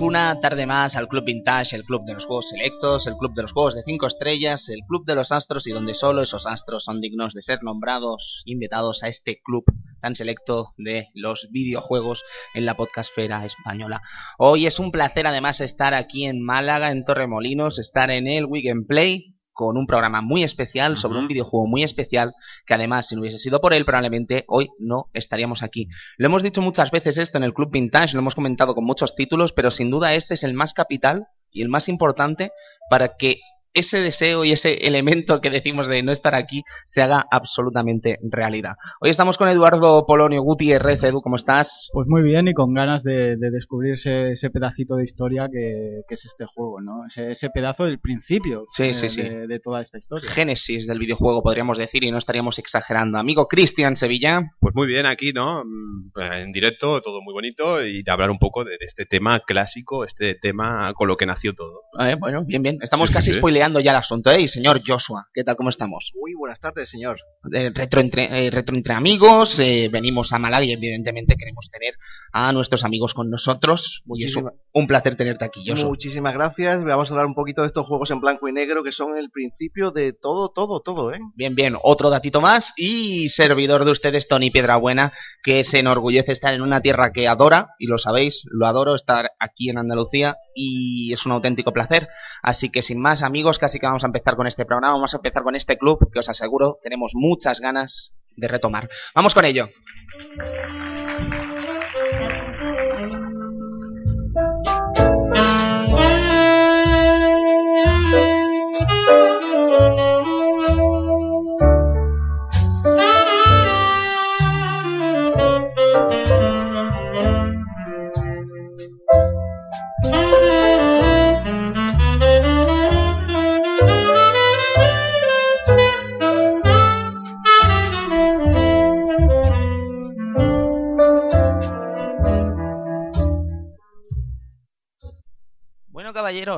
Una tarde más al Club Vintage, el club de los juegos selectos, el club de los juegos de 5 estrellas, el club de los astros y donde solo esos astros son dignos de ser nombrados, invitados a este club tan selecto de los videojuegos en la podcastfera española. Hoy es un placer además estar aquí en Málaga, en Torremolinos, estar en el Weekend Play, con un programa muy especial sobre un videojuego muy especial que además si no hubiese sido por él probablemente hoy no estaríamos aquí. Lo hemos dicho muchas veces esto en el Club Vintage, lo hemos comentado con muchos títulos, pero sin duda este es el más capital y el más importante para que ese deseo y ese elemento que decimos de no estar aquí se haga absolutamente realidad. Hoy estamos con Eduardo Polonio Gutiérrez. Edu, ¿cómo estás? Pues muy bien y con ganas de, descubrir ese, pedacito de historia que, es este juego, ¿no? Ese, pedazo del principio de, de, toda esta historia. Génesis del videojuego, podríamos decir, y no estaríamos exagerando. Amigo Cristian Sevilla. Pues muy bien aquí, ¿no? Mm, en directo, todo muy bonito y de hablar un poco de, este tema clásico, este tema con lo que nació todo. Ah, bueno, bien, bien. Estamos casi spoileando ya el asunto, ¿eh? Y señor Joshua, ¿qué tal? ¿Cómo estamos? Muy buenas tardes, señor. Eh, retro, entre, eh, retro entre amigos, eh, venimos a Málaga y evidentemente queremos tener a nuestros amigos con nosotros. Y es un, placer tenerte aquí, Joshua. Muchísimas gracias. Vamos a hablar un poquito de estos juegos en blanco y negro que son el principio de todo, todo, todo, ¿eh? Bien, bien. Otro datito más y servidor de ustedes, Tony Piedrabuena, que se enorgullece estar en una tierra que adora, y lo sabéis, lo adoro, estar aquí en Andalucía y es un auténtico placer. Así que sin más, amigos, casi que vamos a empezar con este programa, vamos a empezar con este club que os aseguro tenemos muchas ganas de retomar. Vamos con ello.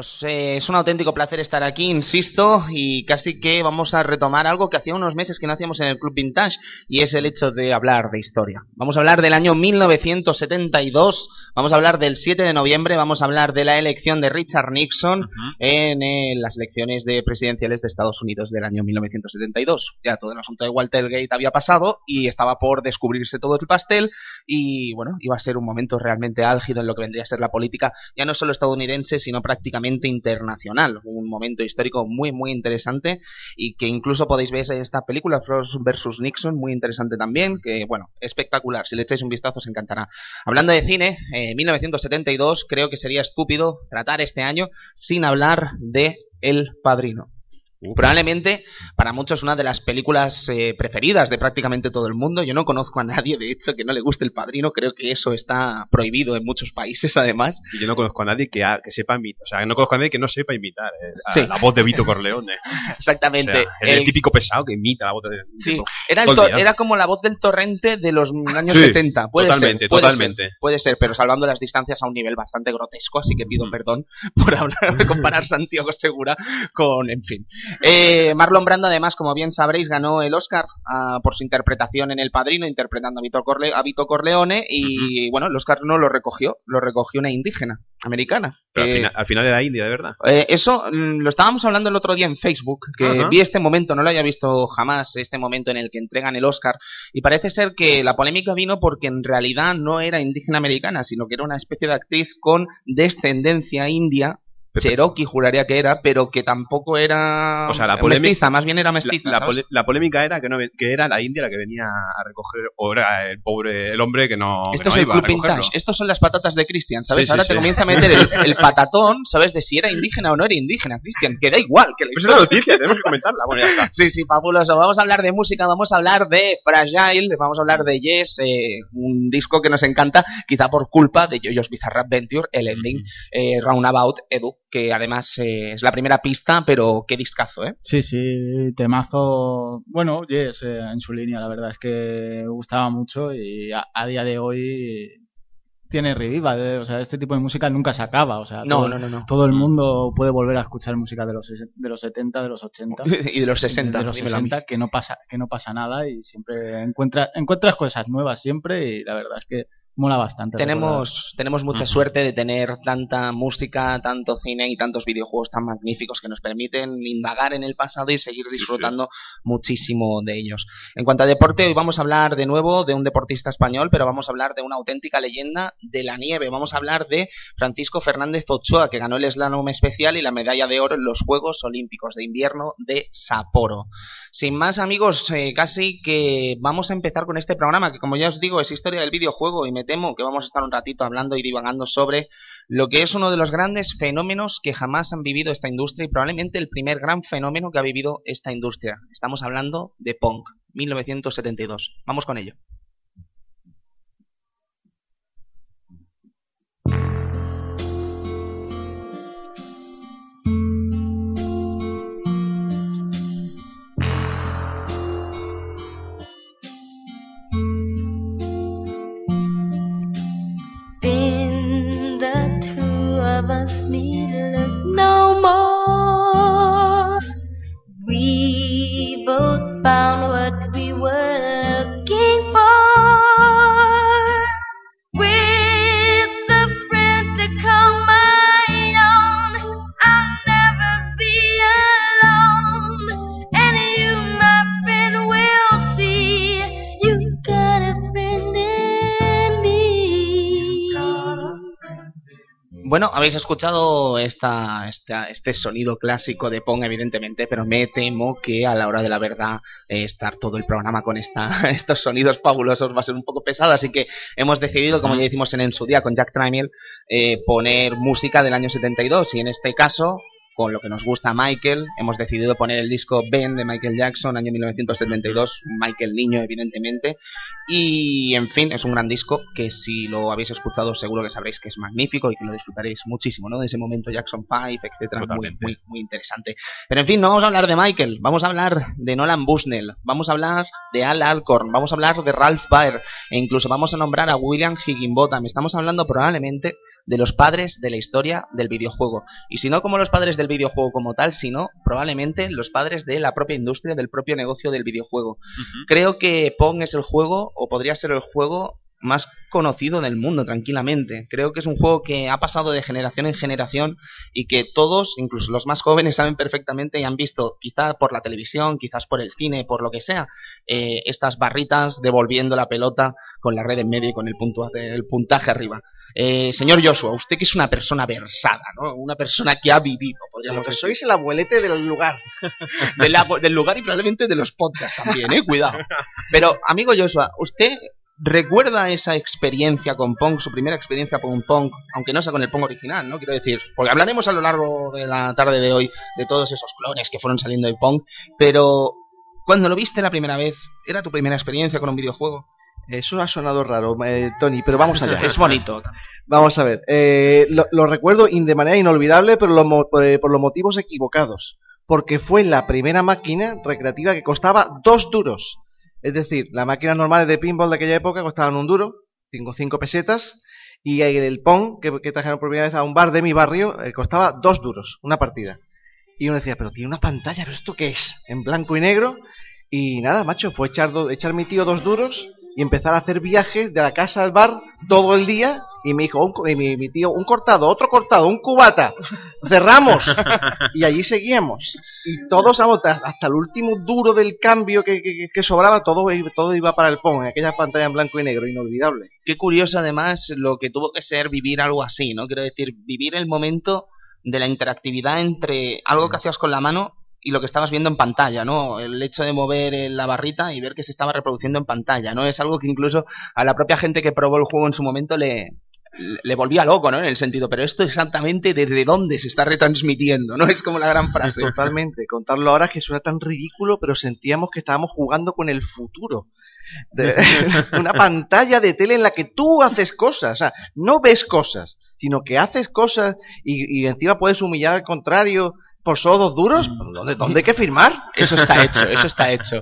Caballeros, eh, es un auténtico placer estar aquí, insisto, y casi que vamos a retomar algo que hacía unos meses que no hacíamos en el Club Vintage, y es el hecho de hablar de historia. Vamos a hablar del año 1972, vamos a hablar del 7 de noviembre, vamos a hablar de la elección de Richard Nixon en eh, las elecciones de presidenciales de Estados Unidos del año 1972. Ya todo el asunto de Walter Gate había pasado y estaba por descubrirse todo el pastel, y bueno, iba a ser un momento realmente álgido en lo que vendría a ser la política, ya no solo estadounidense, sino prácticamente internacional. Un momento histórico muy, muy interesante y que incluso podéis ver en esta película, Frost vs. Nixon, muy interesante también, que bueno, espectacular. Si le echáis un vistazo os encantará. Hablando de cine, eh, 1972, creo que sería estúpido tratar este año sin hablar de El Padrino. Probablemente para muchos una de las películas eh, preferidas de prácticamente todo el mundo. Yo no conozco a nadie, de hecho, que no le guste El Padrino. Creo que eso está prohibido en muchos países, además. Y yo no conozco a nadie que, que sepa imitar. O sea, no conozco a nadie que no sepa imitar eh, la voz de Vito Corleone. Exactamente. el, típico pesado que imita la voz de... Sí, era, era como la voz del torrente de los años 70. Puede totalmente, ser, puede totalmente. Ser, puede ser, pero salvando las distancias a un nivel bastante grotesco, así que pido mm. perdón por hablar de comparar Santiago Segura con, en fin. Eh, Marlon Brando, además, como bien sabréis, ganó el Oscar ah, por su interpretación en El Padrino, interpretando a Vito, Corleone, y bueno, el Oscar no lo recogió, lo recogió una indígena americana. Pero al, final, era India, de verdad. Eh, eso mm, lo estábamos hablando el otro día en Facebook, que vi este momento, no lo había visto jamás, este momento en el que entregan el Oscar, y parece ser que la polémica vino porque en realidad no era indígena americana, sino que era una especie de actriz con descendencia india Cherokee juraría que era, pero que tampoco era o sea, la mestiza, más bien era mestiza. La, polémica era que no que era la India la que venía a recoger, o era el pobre, el hombre que no. Esto es el Club Vintage, estos son las patatas de Christian, ¿sabes? Ahora te comienza a meter el, patatón, ¿sabes? De si era indígena o no era indígena, Christian, que da igual. Que la es una noticia, tenemos que comentarla. Bueno, ya está. Sí, sí, fabuloso. Vamos a hablar de música, vamos a hablar de Fragile, vamos a hablar de Yes, eh, un disco que nos encanta, quizá por culpa de Jojo's Bizarre Adventure, el ending, eh, Roundabout Edu que además eh, es la primera pista, pero qué discazo, ¿eh? Sí, sí, temazo. Bueno, yes, eh, en su línea, la verdad es que me gustaba mucho y a, día de hoy tiene reviva, eh, o sea, este tipo de música nunca se acaba, o sea, no, todo, no, no, no, todo el mundo puede volver a escuchar música de los de los 70, de los 80 y de los 60, de los 60 que no pasa que no pasa nada y siempre encuentras encuentras cosas nuevas siempre y la verdad es que mola bastante. Tenemos, tenemos mucha suerte de tener tanta música, tanto cine y tantos videojuegos tan magníficos que nos permiten indagar en el pasado y seguir disfrutando muchísimo de ellos. En cuanto a deporte, hoy vamos a hablar de nuevo de un deportista español, pero vamos a hablar de una auténtica leyenda de la nieve. Vamos a hablar de Francisco Fernández Ochoa, que ganó el slalom especial y la medalla de oro en los Juegos Olímpicos de Invierno de Sapporo. Sin más, amigos, eh, casi que vamos a empezar con este programa, que como ya os digo, es historia del videojuego y me temo que vamos a estar un ratito hablando y divagando sobre lo que es uno de los grandes fenómenos que jamás han vivido esta industria y probablemente el primer gran fenómeno que ha vivido esta industria. Estamos hablando de Pong, 1972. Vamos con ello. Habéis escuchado esta, esta- este sonido clásico de Pong, evidentemente, pero me temo que a la hora de la verdad eh, estar todo el programa con esta, estos sonidos fabulosos va a ser un poco pesado, así que hemos decidido, como ya hicimos en, en su día con Jack Tramiel, eh, poner música del año 72 y en este caso, con lo que nos gusta Michael, hemos decidido poner el disco Ben de Michael Jackson, año 1972, Michael Niño, evidentemente, y en fin, es un gran disco que si lo habéis escuchado seguro que sabréis que es magnífico y que lo disfrutaréis muchísimo, ¿no? De ese momento Jackson 5, etcétera, muy, muy interesante. Pero en fin, no vamos a hablar de Michael, vamos a hablar de Nolan Bushnell, vamos a hablar de Al Alcorn, vamos a hablar de Ralph Baer e incluso vamos a nombrar a William Higginbotham. Estamos hablando probablemente de los padres de la historia del videojuego. Y si no como los padres del videojuego como tal, sino probablemente los padres de la propia industria, del propio negocio del videojuego. Creo que Pong es el juego, o podría ser el juego más conocido del mundo, tranquilamente. Creo que es un juego que ha pasado de generación en generación y que todos, incluso los más jóvenes, saben perfectamente y han visto, quizás por la televisión, quizás por el cine, por lo que sea, eh, estas barritas devolviendo la pelota con la red en medio y con el, puntua- el puntaje arriba. Eh, señor Joshua, usted que es una persona versada, ¿no? Una persona que ha vivido, podríamos decir sois el abuelete del lugar. del, del lugar y probablemente de los podcasts también, eh, cuidado. Pero, amigo Joshua, ¿usted recuerda esa experiencia con Pong, su primera experiencia con Pong, aunque no sea con el Pong original, ¿no? Quiero decir, porque hablaremos a lo largo de la tarde de hoy de todos esos clones que fueron saliendo de Pong, pero cuando lo viste la primera vez, ¿era tu primera experiencia con un videojuego? Eso ha sonado raro, eh, Tony, pero vamos allá. Es bonito. Vamos a ver. eh, lo, lo recuerdo de manera inolvidable, pero lo por, eh, por los motivos equivocados. Porque fue la primera máquina recreativa que costaba dos duros. Es decir, las máquinas normales de pinball de aquella época costaban un duro, cinco, cinco pesetas, y el, Pong, que, que trajeron por primera vez a un bar de mi barrio, eh, costaba dos duros, una partida. Y uno decía, pero tiene una pantalla, ¿pero esto qué es? En blanco y negro. Y nada, macho, fue echar, do- echar mi tío dos duros y empezar a hacer viajes de la casa al bar todo el día. Y me dijo, un y mi, mi tío, un cortado, otro cortado, un cubata. Cerramos. y allí seguíamos. Y todos, hasta el último duro del cambio que, que- que sobraba, todo, todo iba para el Pong, en aquella pantalla en blanco y negro, inolvidable. Qué curioso además lo que tuvo que ser vivir algo así, ¿no? Quiero decir, vivir el momento de la interactividad entre algo que hacías con la mano y lo que estabas viendo en pantalla, ¿no? El hecho de mover eh, la barrita y ver que se estaba reproduciendo en pantalla, ¿no? Es algo que incluso a la propia gente que probó el juego en su momento le, le volvía loco, ¿no? En el sentido, pero esto exactamente desde dónde se está retransmitiendo, ¿no? Es como la gran frase. Totalmente. Contarlo ahora es que suena tan ridículo, pero sentíamos que estábamos jugando con el futuro. De- una pantalla de tele en la que tú haces cosas. O sea, no ves cosas, sino que haces cosas y, y encima puedes humillar al contrario por solo dos duros. ¿Dónde, dónde hay que firmar? Eso está hecho, eso está hecho.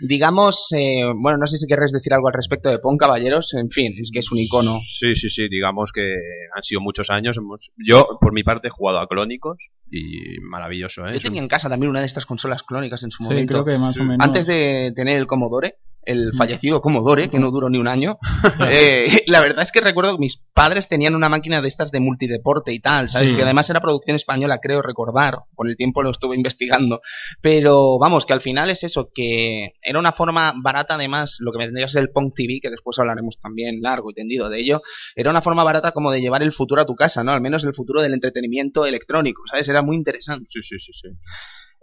Digamos, eh, bueno, no sé si querréis decir algo al respecto de Pon, caballeros. En fin, es que es un icono. Sí, sí, sí, digamos que han sido muchos años. Hemos... Yo, por mi parte, he jugado a Clónicos y maravilloso, ¿eh? Yo tenía en casa también una de estas consolas clónicas en su Sí, momento. creo que más Sí. o menos. Antes de tener el Commodore, el fallecido Commodore, que no duró ni un año. Eh, la verdad es que recuerdo que mis padres tenían una máquina de estas de multideporte y tal, ¿sabes? Sí. Que además era producción española, creo recordar. Con el tiempo lo estuve investigando. Pero vamos, que al final es eso, que era una forma barata, además, lo que vendría a ser el Pong TV, que después hablaremos también largo y tendido de ello, era una forma barata como de llevar el futuro a tu casa, ¿no? Al menos el futuro del entretenimiento electrónico, ¿sabes? Era muy interesante. Sí, sí, sí, sí.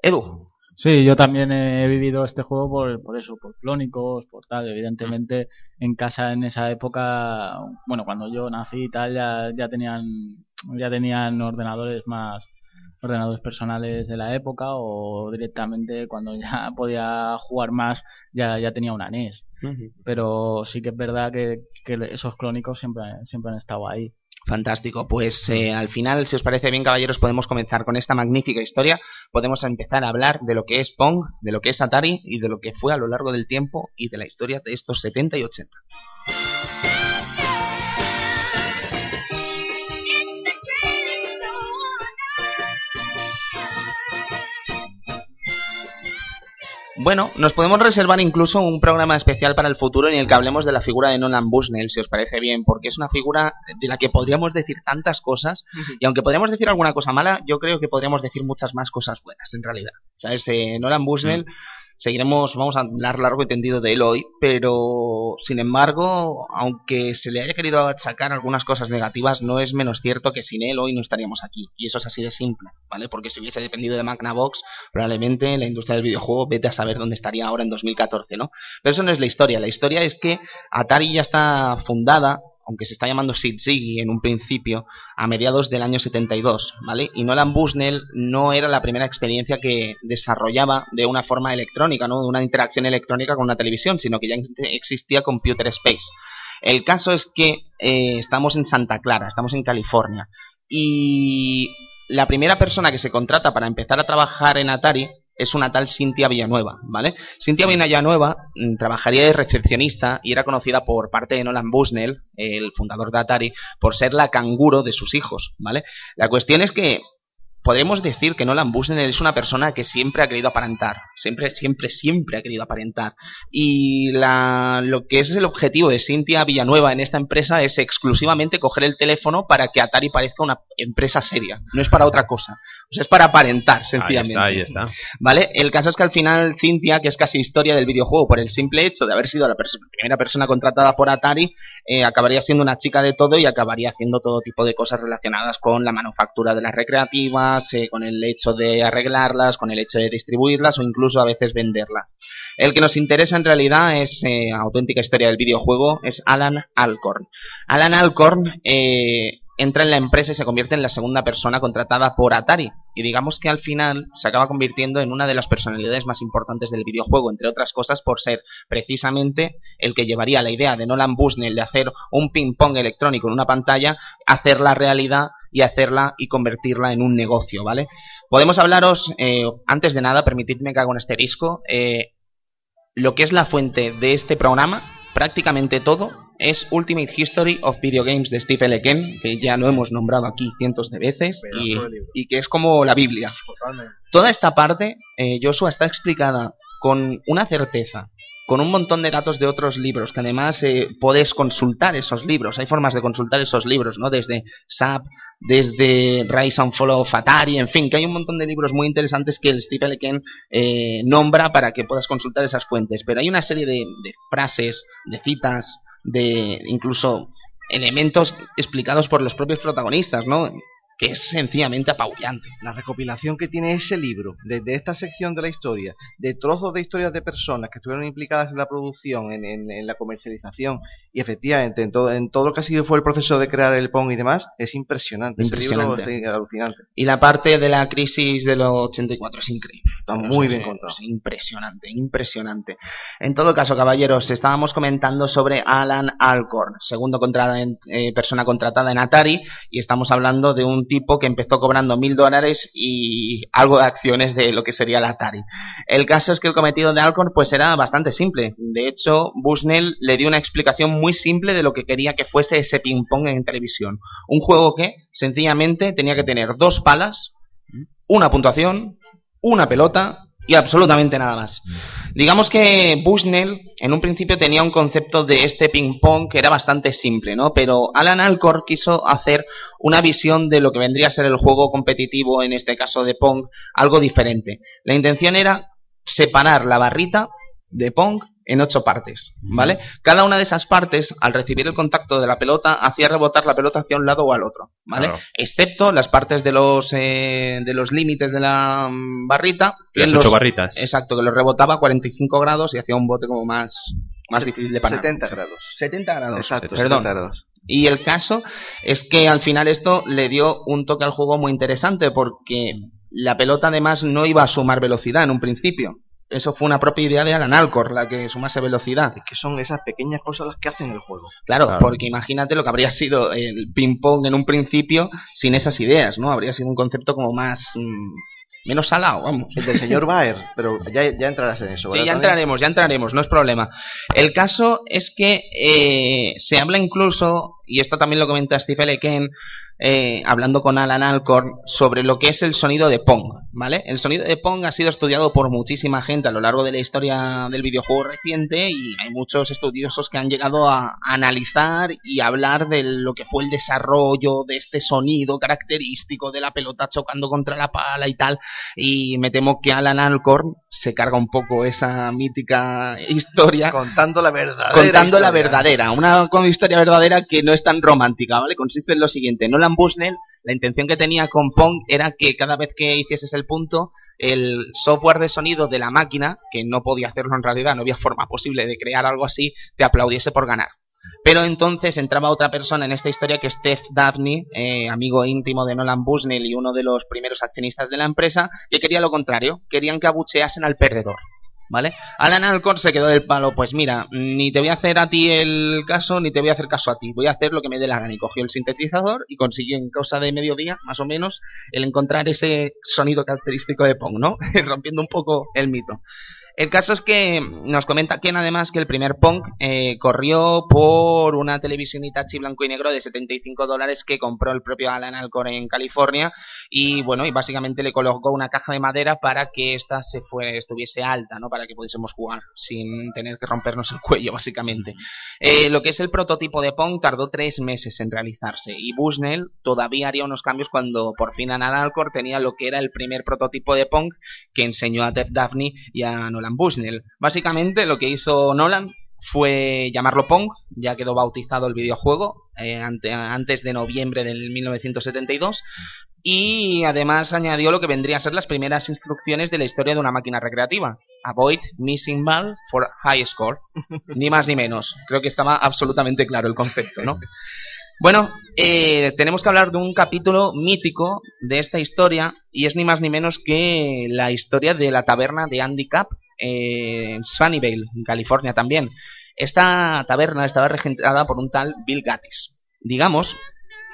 Edu, Sí, yo también he vivido este juego por, por eso, por clónicos, por tal. Evidentemente, en casa en esa época, bueno, cuando yo nací y tal, ya, ya tenían, ya tenían ordenadores más, ordenadores personales de la época o directamente cuando ya podía jugar más, ya, ya tenía una NES. Pero sí que es verdad que, que esos clónicos siempre, siempre han estado ahí. Fantástico, pues eh, al final, si os parece bien, caballeros, podemos comenzar con esta magnífica historia. Podemos empezar a hablar de lo que es Pong, de lo que es Atari y de lo que fue a lo largo del tiempo y de la historia de estos 70 y 80. Bueno, nos podemos reservar incluso un programa especial para el futuro en el que hablemos de la figura de Nolan Bushnell, si os parece bien, porque es una figura de la que podríamos decir tantas cosas, y aunque podríamos decir alguna cosa mala, yo creo que podríamos decir muchas más cosas buenas, en realidad. ¿Sabes? Eh, Nolan Bushnell, seguiremos, vamos a hablar largo y tendido de él hoy, pero sin embargo, aunque se le haya querido achacar algunas cosas negativas, no es menos cierto que sin él hoy no estaríamos aquí. Y eso es así de simple, ¿vale? Porque si hubiese dependido de Magnavox, probablemente la industria del videojuego, vete a saber dónde estaría ahora en 2014, ¿no? Pero eso no es la historia. La historia es que Atari ya está fundada aunque se está llamando Sid Ziggy en un principio, a mediados del año 72, ¿vale? Y Nolan Bushnell no era la primera experiencia que desarrollaba de una forma electrónica, ¿no? De una interacción electrónica con una televisión, sino que ya existía Computer Space. El caso es que eh, estamos en Santa Clara, estamos en California, y la primera persona que se contrata para empezar a trabajar en Atari es una tal Cintia Villanueva, ¿vale? Cintia Villanueva mm, trabajaría de recepcionista y era conocida por parte de Nolan Bushnell, el fundador de Atari, por ser la canguro de sus hijos, ¿vale? La cuestión es que podemos decir que Nolan Bushnell es una persona que siempre ha querido aparentar, siempre, siempre, siempre ha querido aparentar. Y la, lo que es el objetivo de Cintia Villanueva en esta empresa es exclusivamente coger el teléfono para que Atari parezca una empresa seria, no es para otra cosa. O sea, es para aparentar, Ahí sencillamente. está, ahí está. ¿Vale? El caso es que al final Cintia, que es casi historia del videojuego por el simple hecho de haber sido la pers- primera persona contratada por Atari, eh, acabaría siendo una chica de todo y acabaría haciendo todo tipo de cosas relacionadas con la manufactura de las recreativas, eh, con el hecho de arreglarlas, con el hecho de distribuirlas o incluso a veces venderlas. El que nos interesa en realidad es eh, auténtica historia del videojuego, es Alan Alcorn. Alan Alcorn eh, entra en la empresa y se convierte en la segunda persona contratada por Atari. Y digamos que al final se acaba convirtiendo en una de las personalidades más importantes del videojuego, entre otras cosas por ser precisamente el que llevaría la idea de Nolan Bushnell de hacer un ping-pong electrónico en una pantalla, hacerla realidad y hacerla y convertirla en un negocio, ¿vale? Podemos hablaros, eh, antes de nada, permitidme que haga un asterisco, eh, lo que es la fuente de este programa, prácticamente todo, es Ultimate History of Video Games de Steve L. Ken, que ya lo hemos nombrado aquí cientos de veces, y, de libro. y que es como la Biblia. Totalmente. Toda esta parte, eh, Joshua, está explicada con una certeza, con un montón de datos de otros libros, que además eh, podés consultar esos libros. Hay formas de consultar esos libros, ¿no? Desde SAP, desde Rise and Fall of Atari, en fin, que hay un montón de libros muy interesantes que el Steve L. Ken eh, nombra para que puedas consultar esas fuentes. Pero hay una serie de, de frases, de citas, de incluso elementos explicados por los propios protagonistas, ¿no? Que es sencillamente apabullante. La recopilación que tiene ese libro, desde esta sección de la historia, de trozos de historias de personas que estuvieron implicadas en la producción, en, en- en la comercialización y efectivamente en todo, en todo lo que ha sido fue el proceso de crear el Pong y demás, es impresionante. Ese Impresionante. libro es alucinante. Y la parte de la crisis de los 84 es increíble. Está muy bien contado. es impresionante, impresionante. En todo caso, caballeros, estábamos comentando sobre Alan Alcorn, segundo contrata- eh, persona contratada en Atari, y estamos hablando de un tipo que empezó cobrando mil dólares y algo de acciones de lo que sería la Atari. El caso es que el cometido de Alcorn pues era bastante simple. De hecho, Bushnell le dio una explicación muy simple de lo que quería que fuese ese ping-pong en televisión. Un juego que, sencillamente, tenía que tener dos palas, una puntuación, una pelota Y absolutamente nada más. Digamos que Bushnell en un principio tenía un concepto de este ping-pong que era bastante simple, ¿no? Pero Alan Alcor quiso hacer una visión de lo que vendría a ser el juego competitivo, en este caso de Pong, algo diferente. La intención era separar la barrita de Pong en ocho partes, ¿vale? Cada una de esas partes, al recibir el contacto de la pelota, hacía rebotar la pelota hacia un lado o al otro, ¿vale? Claro. Excepto las partes de los eh, de los límites de la mm, barrita, que Las los- ocho barritas. Exacto, que los rebotaba a 45 grados y hacía un bote como más, más difícil de parar. 70 grados. 70 grados. Exacto, perdón. 70 grados. Y el caso es que al final esto le dio un toque al juego muy interesante porque la pelota además no iba a sumar velocidad en un principio. Eso fue una propia idea de Alan Alcor, la que sumase velocidad. Es que son esas pequeñas cosas las que hacen el juego. Claro, Claro. porque imagínate lo que habría sido el ping-pong en un principio sin esas ideas, ¿no? Habría sido un concepto como más... mm, menos salado, vamos. El del señor Baer, pero ya, ya entrarás en eso. Sí, ¿verdad, ya Tony? entraremos, ya entraremos, no es problema. El caso es que eh, se habla incluso, y esto también lo comenta Steve L. Ken, eh, hablando con Alan Alcorn, sobre lo que es el sonido de Pong, ¿vale? El sonido de Pong ha sido estudiado por muchísima gente a lo largo de la historia del videojuego reciente y hay muchos estudiosos que han llegado a, analizar y hablar de lo que fue el desarrollo de este sonido característico de la pelota chocando contra la pala y tal y me temo que Alan Alcorn se carga un poco esa mítica historia Contando la verdadera. contando la verdadera, una historia verdadera que no es tan romántica, ¿vale? Consiste en lo siguiente, Nolan Bushnell, la intención que tenía con Pong era que cada vez que hicieses el punto, el software de sonido de la máquina, que no podía hacerlo en realidad, no había forma posible de crear algo así, te aplaudiese por ganar. Pero entonces entraba otra persona en esta historia que es Steph Daphne, eh, amigo íntimo de Nolan Bushnell y uno de los primeros accionistas de la empresa, que quería lo contrario, querían que abucheasen al perdedor. ¿Vale? Alan Alcorn se quedó del palo, pues mira, ni te voy a hacer a ti el caso, ni te voy a hacer caso a ti, voy a hacer lo que me dé la gana. Y cogió el sintetizador y consiguió en cosa de mediodía, más o menos, el encontrar ese sonido característico de Pong, ¿no? Rompiendo un poco el mito. El caso es que nos comenta Ken además que el primer Pong eh, corrió por una televisión Hitachi blanco y negro de 75 dólares que compró el propio Alan Alcorn en California y bueno, y básicamente le colocó una caja de madera para que ésta se fue, estuviese alta, ¿no? Para que pudiésemos jugar sin tener que rompernos el cuello, básicamente. Eh, lo que es el prototipo de Pong tardó tres meses en realizarse y Bushnell todavía haría unos cambios cuando por fin Alan Alcorn tenía lo que era el primer prototipo de Pong que enseñó a Ted Daphne y a Nolan Bushnell. Básicamente lo que hizo Nolan fue llamarlo Pong, ya quedó bautizado el videojuego eh, ante- antes de noviembre del 1972 y además añadió lo que vendría a ser las primeras instrucciones de la historia de una máquina recreativa. Avoid missing ball for high score. Ni más ni menos. Creo que estaba absolutamente claro el concepto, ¿no? Bueno, eh, tenemos que hablar de un capítulo mítico de esta historia y es ni más ni menos que la historia de la taberna de Andy en Sunnyvale, en California también. Esta taberna estaba regentada por un tal Bill Gatis. Digamos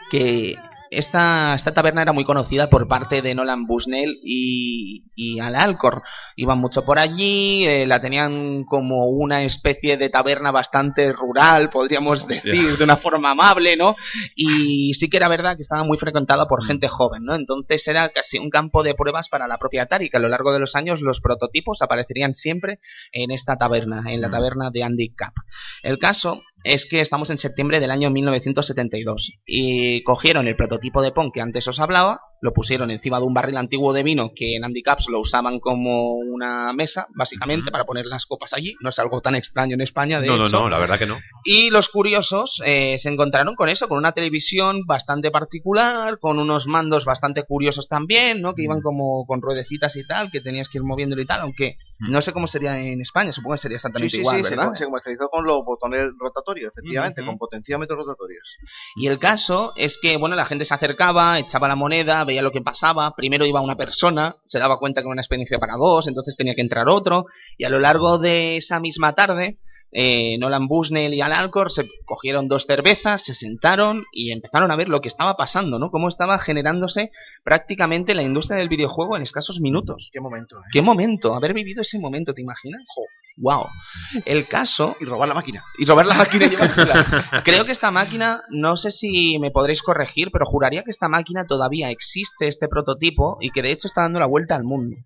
que esta, esta taberna era muy conocida por parte de Nolan Bushnell y, y Al Alcor. Iban mucho por allí, eh, la tenían como una especie de taberna bastante rural, podríamos decir, de una forma amable, ¿no? Y sí que era verdad que estaba muy frecuentada por gente joven, ¿no? Entonces era casi un campo de pruebas para la propia Atari, que a lo largo de los años los prototipos aparecerían siempre en esta taberna, en la taberna de Andy Cap. El caso es que estamos en septiembre del año 1972 y cogieron el prototipo de Pong que antes os hablaba, lo pusieron encima de un barril antiguo de vino que en handicaps lo usaban como una mesa, básicamente, para poner las copas allí. No es algo tan extraño en España, de No, no, hecho. no, la verdad que no. Y los curiosos eh, se encontraron con eso, con una televisión bastante particular, con unos mandos bastante curiosos también, ¿no? Que iban como con ruedecitas y tal, que tenías que ir moviéndolo y tal, aunque no sé cómo sería en España, supongo que sería exactamente sí, igual, sí, se, ¿verdad? co- se comercializó con los botones rotatorios, efectivamente, con potenciómetros rotatorios. Y el caso es que, bueno, la gente se acercaba, echaba la moneda, veía lo que pasaba. Primero iba una persona, se daba cuenta que era una experiencia para dos, entonces tenía que entrar otro. Y a lo largo de esa misma tarde, eh, Nolan Bushnell y Al Alcor se cogieron dos cervezas, se sentaron y empezaron a ver lo que estaba pasando, ¿no? Cómo estaba generándose prácticamente la industria del videojuego en escasos minutos. Qué momento, ¿eh? ¿Qué momento? Haber vivido ese momento, ¿te imaginas? Wow. El caso Y robar la máquina. y robar la máquina y. Creo que esta máquina, no sé si me podréis corregir, pero juraría que esta máquina todavía existe, este prototipo, y que de hecho está dando la vuelta al mundo.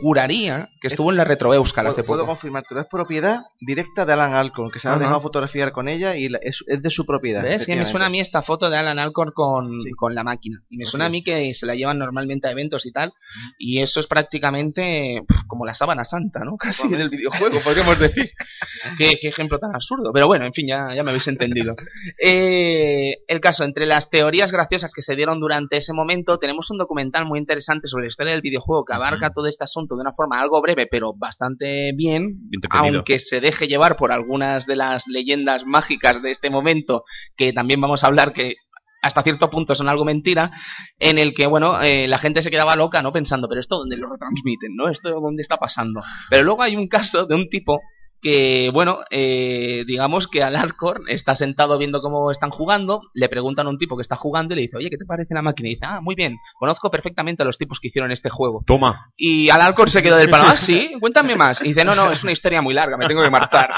Juraría que estuvo en la Retro Euskal hace Puedo, puedo poco. confirmártelo. Es propiedad directa de Alan Alcorn, que se ha Ajá. dejado fotografiar con ella y es, es de su propiedad. ¿Ves? Que me suena a mí esta foto de Alan Alcorn con, Sí. con la máquina. Y me Así suena a mí es. que se la llevan normalmente a eventos y tal. Y eso es prácticamente pf, como la sábana santa, ¿no? Casi del videojuego, podríamos decir. qué, qué ejemplo tan absurdo. Pero bueno, en fin, ya, ya me habéis entendido. Eh, el caso, entre las teorías graciosas que se dieron durante ese momento, tenemos un documental muy interesante sobre la historia del videojuego que abarca todo este asunto de una forma algo breve, pero bastante bien, aunque se deje llevar por algunas de las leyendas mágicas de este momento, que también vamos a hablar que hasta cierto punto son algo mentira, en el que, bueno, eh, la gente se quedaba loca, ¿no? Pensando, pero esto dónde lo retransmiten, ¿no? Esto dónde está pasando. Pero luego hay un caso de un tipo que, bueno, eh, digamos que al Alcorn está sentado viendo cómo están jugando, le preguntan a un tipo que está jugando y le dice, oye, ¿qué te parece la máquina? Y dice, ah, muy bien, conozco perfectamente a los tipos que hicieron este juego. Toma. Y al Alcor se quedó del palo, ah, sí, cuéntame más. Y dice, no, no, es una historia muy larga, me tengo que marchar.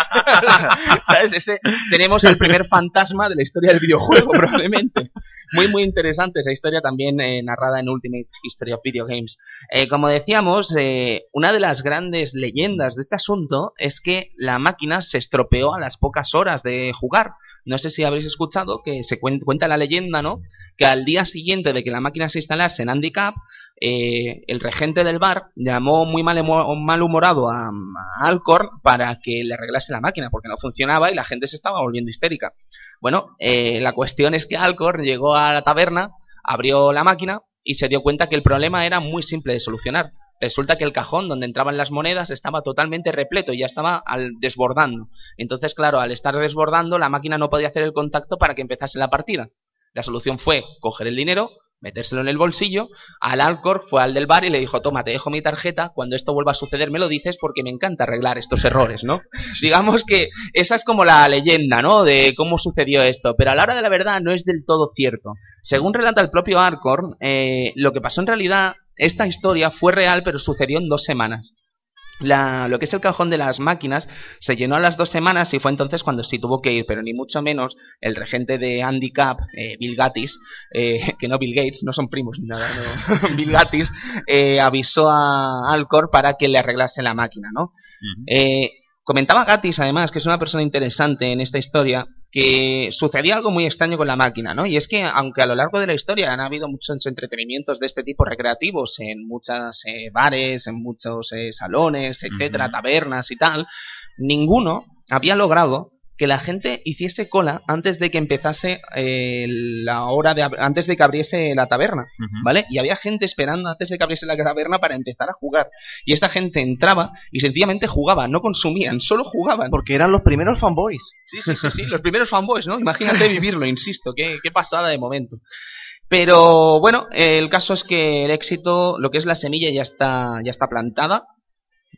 ¿Sabes? Ese, tenemos el primer fantasma de la historia del videojuego, probablemente. Muy, muy interesante esa historia también eh, narrada en Ultimate History of Video Games. Eh, como decíamos, eh, una de las grandes leyendas de este asunto es que la máquina se estropeó a las pocas horas de jugar. No sé si habréis escuchado que se cuen- cuenta la leyenda, ¿no? Que al día siguiente de que la máquina se instalase en Handicap, eh, el regente del bar llamó muy mal malhumorado a, a Alcor para que le arreglase la máquina porque no funcionaba y la gente se estaba volviendo histérica. Bueno, eh, la cuestión es que Alcor llegó a la taberna, abrió la máquina y se dio cuenta que el problema era muy simple de solucionar. Resulta que el cajón donde entraban las monedas estaba totalmente repleto y ya estaba al desbordando. Entonces, claro, al estar desbordando, la máquina no podía hacer el contacto para que empezase la partida. La solución fue coger el dinero, metérselo en el bolsillo. Al Alcor fue al del bar y le dijo, toma, te dejo mi tarjeta, cuando esto vuelva a suceder me lo dices porque me encanta arreglar estos errores, ¿no? Digamos que esa es como la leyenda, ¿no? De cómo sucedió esto, pero a la hora de la verdad no es del todo cierto. Según relata el propio Alcorn, eh, lo que pasó en realidad, esta historia fue real pero sucedió en dos semanas. La- lo que es el cajón de las máquinas se llenó a las dos semanas y fue entonces cuando sí tuvo que ir, pero ni mucho menos el regente de Handicap, eh, Bill Gatis, eh, que no Bill Gates, no son primos ni nada, no. Bill Gatis, eh, avisó a Alcor para que le arreglase la máquina, ¿no? Eh, comentaba Gatis, además, que es una persona interesante en esta historia, que sucedía algo muy extraño con la máquina, ¿no? Y es que, aunque a lo largo de la historia han habido muchos entretenimientos de este tipo recreativos en muchos bares, en muchos eh, salones, etcétera, tabernas y tal, ninguno había logrado que la gente hiciese cola antes de que empezase eh, la hora de antes de que abriese la taberna. ¿vale? Y había gente esperando antes de que abriese la taberna para empezar a jugar. Y esta gente entraba y sencillamente jugaba, no consumían, solo jugaban. Porque eran los primeros fanboys. Sí, sí, sí, sí, los primeros fanboys, ¿no? Imagínate vivirlo, insisto, qué, qué pasada de momento. Pero bueno, el caso es que el éxito, lo que es la semilla ya está, ya está plantada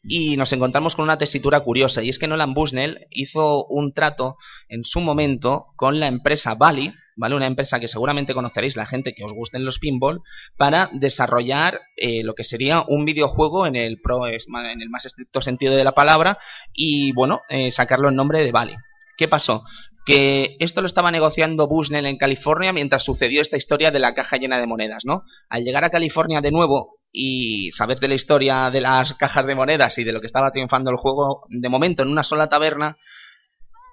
y nos encontramos con una tesitura curiosa y es que Nolan Bushnell hizo un trato en su momento con la empresa Bally, ¿vale? Una empresa que seguramente conoceréis la gente que os gusten los pinball para desarrollar eh, lo que sería un videojuego en el pro, en el más estricto sentido de la palabra y bueno, eh, sacarlo en nombre de Bally. ¿Qué pasó? Que esto lo estaba negociando Bushnell en California mientras sucedió esta historia de la caja llena de monedas, ¿no? Al llegar a California de nuevo y saber de la historia de las cajas de monedas y de lo que estaba triunfando el juego, de momento en una sola taberna,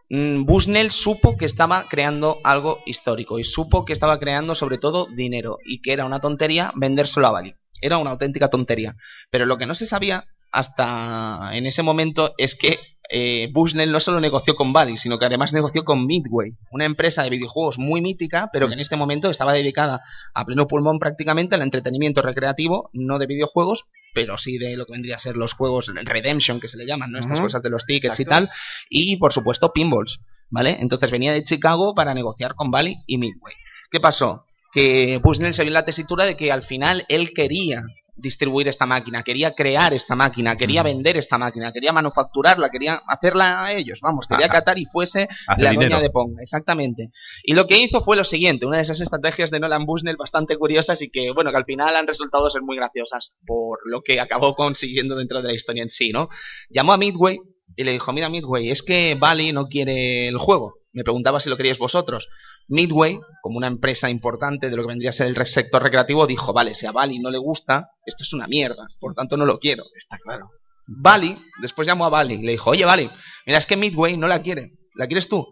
mm, Bushnell supo que estaba creando algo histórico y supo que estaba creando sobre todo dinero y que era una tontería vendérselo a Bali. Era una auténtica tontería. Pero lo que no se sabía hasta en ese momento es que eh, Bushnell no solo negoció con Bally, sino que además negoció con Midway, una empresa de videojuegos muy mítica, pero que en este momento estaba dedicada a pleno pulmón prácticamente al entretenimiento recreativo, no de videojuegos, pero sí de lo que vendría a ser los juegos Redemption, que se le llaman, ¿no? Estas cosas de los tickets Exacto. y tal, y por supuesto pinballs, ¿vale? Entonces venía de Chicago para negociar con Bally y Midway. ¿Qué pasó? Que Bushnell se vio en la tesitura de que al final él quería distribuir esta máquina, quería crear esta máquina, quería vender esta máquina, quería manufacturarla, quería hacerla a ellos, vamos, quería Ah, catar y fuese la dinero. doña de Pong, exactamente. Y lo que hizo fue lo siguiente, una de esas estrategias de Nolan Bushnell bastante curiosas y que, bueno, que al final han resultado ser muy graciosas por lo que acabó consiguiendo dentro de la historia en sí, ¿no? Llamó a Midway y le dijo, mira Midway, es que Bally no quiere el juego, Me preguntaba si lo queríais vosotros. Midway, como una empresa importante de lo que vendría a ser el sector recreativo, dijo, vale, si a Bali no le gusta, esto es una mierda, por tanto no lo quiero. Está claro. Bali, después llamó a Bali y le dijo, oye Bali, mira, es que Midway no la quiere, ¿la quieres tú?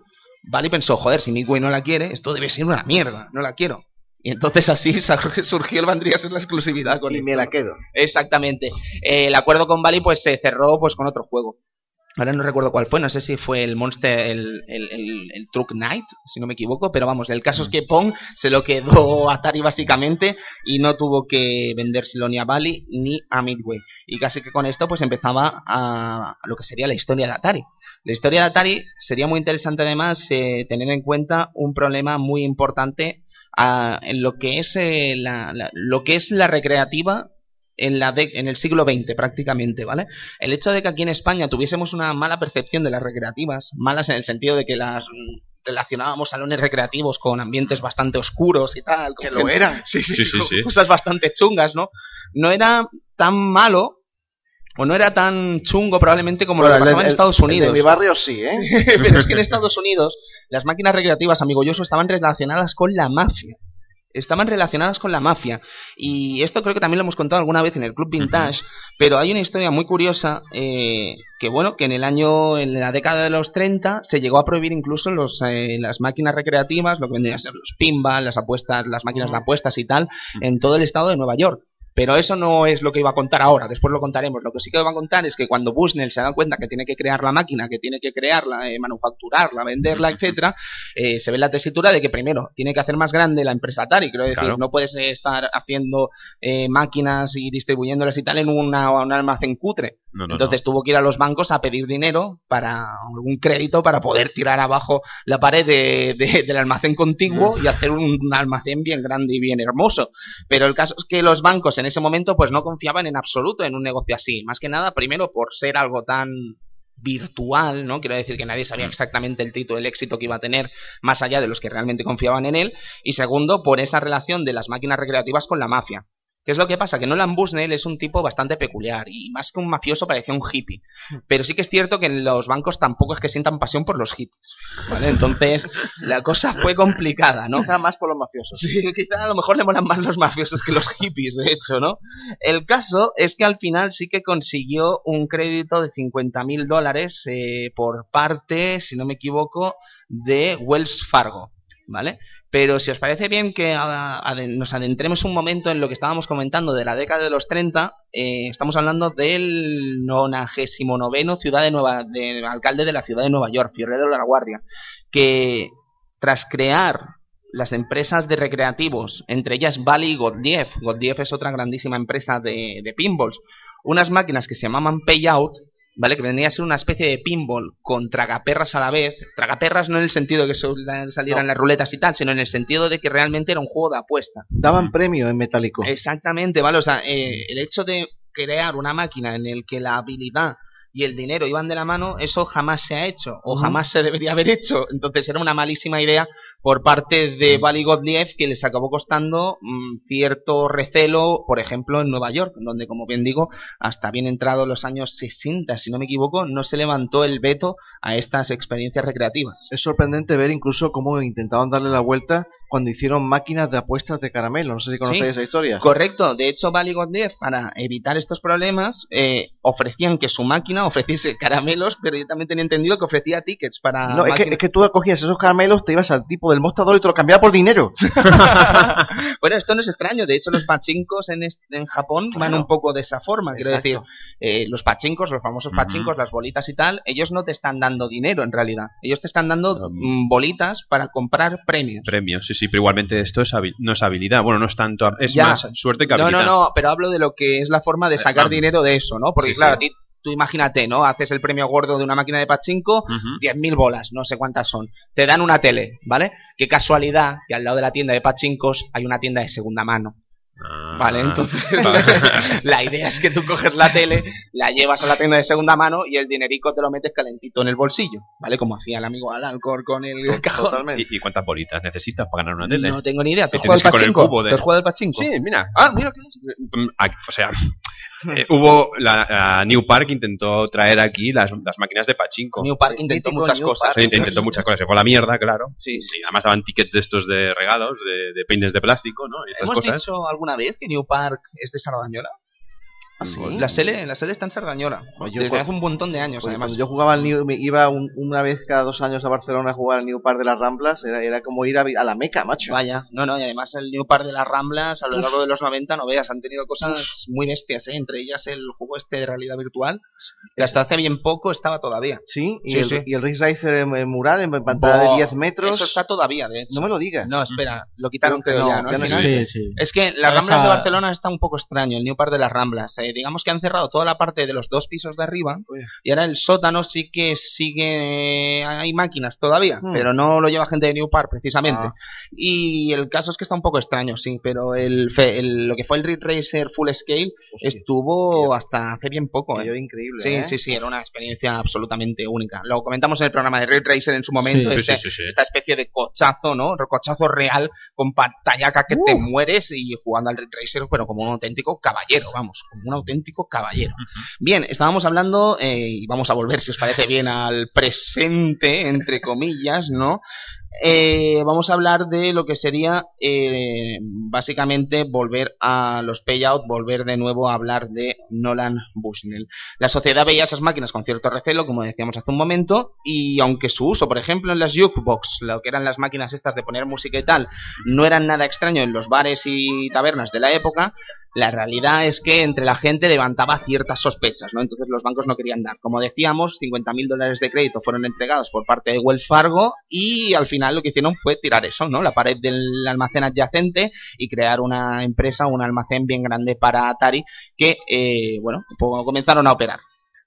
Bali pensó, joder, si Midway no la quiere, esto debe ser una mierda, no la quiero. Y entonces así surgió el vendría a ser la exclusividad con Y esto, me la quedo. Exactamente. Eh, el acuerdo con Bali pues se cerró pues con otro juego. Ahora no recuerdo cuál fue, no sé si fue el Monster, el, el, Truck Knight, si no me equivoco, pero vamos, el caso es que Pong se lo quedó Atari básicamente y no tuvo que vendérselo ni a Bali ni a Midway. Y casi que con esto pues empezaba a, lo que sería la historia de Atari. La historia de Atari sería muy interesante además eh, tener en cuenta un problema muy importante ah, en lo que es eh, la- lo que es la recreativa en, la de- en el siglo XX prácticamente, ¿vale? El hecho de que aquí en España tuviésemos una mala percepción de las recreativas, malas en el sentido de que las relacionábamos salones recreativos con ambientes bastante oscuros y tal. Que lo eran. Sí, sí, Sí, sí, con sí. cosas bastante chungas, ¿no? No era tan malo o no era tan chungo probablemente como Bueno, lo que el pasaba en Estados Unidos. De mi barrio sí, ¿eh? Pero es que en Estados Unidos las máquinas recreativas, amigo Yoso, estaban relacionadas con la mafia. Estaban relacionadas con la mafia. Y esto creo que también lo hemos contado alguna vez en el Club Vintage. Pero hay una historia muy curiosa eh, que, bueno, que en el año, en la década de los 30 se llegó a prohibir incluso los, eh, las máquinas recreativas, lo que vendrían a ser los pinball, las apuestas, las máquinas de apuestas y tal, en todo el estado de Nueva York. Pero eso no es lo que iba a contar ahora, después lo contaremos. Lo que sí que va a contar es que cuando Bushnell se da cuenta que tiene que crear la máquina, que tiene que crearla, eh, manufacturarla, venderla, etcétera, eh, se ve la tesitura de que primero tiene que hacer más grande la empresa Atari. Quiero decir, Claro. no puedes estar haciendo eh, máquinas y distribuyéndolas y tal en una, un almacén cutre. No, no, Entonces tuvo que ir a los bancos a pedir dinero para algún crédito para poder tirar abajo la pared de- de- del almacén contiguo y hacer un, un almacén bien grande y bien hermoso. Pero el caso es que los bancos en ese momento pues no confiaban en absoluto en un negocio así. Más que nada, primero por ser algo tan virtual, ¿no? Quiero decir que nadie sabía exactamente el título, el éxito que iba a tener, más allá de los que realmente confiaban en él. Y segundo, por esa relación de las máquinas recreativas con la mafia. ¿Qué es lo que pasa? Que Nolan Bushnell es un tipo bastante peculiar y más que un mafioso parecía un hippie. Pero sí que es cierto que en los bancos tampoco es que sientan pasión por los hippies. ¿vale? Entonces la cosa fue complicada, ¿no? Quizá más por los mafiosos. Sí, quizá a lo mejor le molan más los mafiosos que los hippies, de hecho, ¿no? El caso es que al final sí que consiguió un crédito de 50 mil dólares eh, por parte, si no me equivoco, de Wells Fargo, ¿vale? Pero si os parece bien que a- aden- nos adentremos un momento en lo que estábamos comentando de la década de los 30, eh, estamos hablando del 99 ciudad de Nueva, de, alcalde de la ciudad de Nueva York, Fiorello de la Guardia, que tras crear las empresas de recreativos, entre ellas Bally y Gottlieb. Gottlieb es otra grandísima empresa de, de pinballs. Unas máquinas que se llamaban Payout, ¿vale? Que vendría a ser una especie de pinball con tragaperras a la vez. Tragaperras no en el sentido de que salieran No. las ruletas y tal, sino en el sentido de que realmente era un juego de apuesta. Daban premio en metálico. Exactamente, ¿vale? O sea, eh, el hecho de crear una máquina en el que la habilidad y el dinero iban de la mano, eso jamás se ha hecho o jamás se debería haber hecho. Entonces era una malísima idea por parte de Bali Gottlieb que les acabó costando mm, cierto recelo, por ejemplo, en Nueva York, donde, como bien digo, hasta bien entrado los años 60, si no me equivoco, no se levantó el veto a estas experiencias recreativas. Es sorprendente ver incluso cómo intentaban darle la vuelta cuando hicieron máquinas de apuestas de caramelo. No sé si conocéis Sí. esa historia. Correcto, de hecho Gottlieb para evitar estos problemas eh, ofrecían que su máquina ofreciese caramelos, pero yo también tenía entendido que ofrecía tickets para No, es que, es que tú cogías esos caramelos, te ibas al tipo del mostrador y te lo cambiaba por dinero. bueno, esto no es extraño, de hecho los pachincos en, est- en Japón van un poco de esa forma, quiero Exacto. decir, eh, los pachincos, los famosos Ujú. pachincos, las bolitas y tal, ellos no te están dando dinero en realidad, ellos te están dando Um, mm, bolitas para comprar premios. Premios, sí, sí, pero igualmente esto es no es habilidad. Bueno, no es tanto, es Ya. más suerte que No, habilidad. no, no, pero hablo de lo que es la forma de sacar ah. dinero de eso, ¿no? Porque Sí, claro, sí. a ti, tú imagínate, ¿no? Haces el premio gordo de una máquina de pachinko, Ujú. 10.000 bolas, no sé cuántas son. Te dan una tele, ¿vale? Qué casualidad que al lado de la tienda de pachincos hay una tienda de segunda mano. Ah, Vale, entonces vale. la idea es que tú coges la tele, la llevas a la tienda de segunda mano y el dinerico te lo metes calentito en el bolsillo, ¿vale? Como hacía el amigo Alan con, con el cajón. ¿Y, y cuántas bolitas necesitas para ganar una tele? No tengo ni idea. ¿Tú Te has jugado al pachinko? de- ¿Tú has jugado al pachinko? Sí, mira. Ah, mira que Mm, a- O sea, Eh, hubo la, la New Park intentó traer aquí las, las máquinas de pachinko. New Park intentó muchas New cosas. Park. Intentó muchas cosas, se fue a la mierda, claro. Sí, Sí, además daban tickets de estos de regalos, de, de peines de plástico, ¿no? Y estas ¿Hemos cosas. dicho alguna vez que New Park es de Sardañola? ¿Ah, sí? La sede, la sede está en Sardañola. Pues yo desde hace un montón de años, además. cuando yo jugaba al New, iba un- una vez cada dos años a Barcelona a jugar al New Park de las Ramblas, era, era como ir a, la Meca, macho. Vaya, no, no, y además el New Park de las Ramblas a lo largo de los 90, no veas, han tenido cosas muy bestias, ¿eh? entre ellas el juego este de realidad virtual, que hasta hace bien poco estaba todavía. Sí, y, Sí, el, sí. y el Racer en, en mural, en pantalla de Buah, 10 metros. Eso está todavía, de hecho. No me lo digas. No, espera, lo quitaron Creo que creo no, ya, ¿no? ya no final. Sí, sí. Es que las Ramblas de Barcelona está un poco extraño, el New Park de las Ramblas. Eh, digamos que han cerrado toda la parte de los dos pisos de arriba Uy. y ahora el sótano sí que sigue... Hay máquinas todavía, Hmm. pero no lo lleva gente de New Park precisamente. Ah. Y el caso es que está un poco extraño, sí, pero el, fe- el- lo que fue el Ridge Racer Full Scale Hostia, estuvo tío. hasta hace bien poco. ¿eh? era increíble. Sí, ¿eh? sí, sí, era una experiencia absolutamente única. Lo comentamos en el programa de Ridge Racer en su momento, Sí, Sí, este- sí, sí, sí. esta especie de cochazo, ¿no? Cochazo real con pantallaca que te Uh. mueres y jugando al Ridge Racer, pero como un auténtico caballero, vamos, como un auténtico caballero. Bien, estábamos hablando, eh, y vamos a volver, si os parece bien, al presente, entre comillas, ¿no? Eh, vamos a hablar de lo que sería eh, básicamente volver a los payout, volver de nuevo a hablar de Nolan Bushnell. La sociedad veía esas máquinas con cierto recelo, como decíamos hace un momento, y aunque su uso, por ejemplo, en las jukebox, lo que eran las máquinas estas de poner música y tal, no eran nada extraño en los bares y tabernas de la época, la realidad es que entre la gente levantaba ciertas sospechas, ¿no? Entonces los bancos no querían dar. Como decíamos, 50.000 dólares de crédito fueron entregados por parte de Wells Fargo y al final lo que hicieron fue tirar eso, ¿no? La pared del almacén adyacente y crear una empresa, un almacén bien grande para Atari que, eh, bueno, pues comenzaron a operar.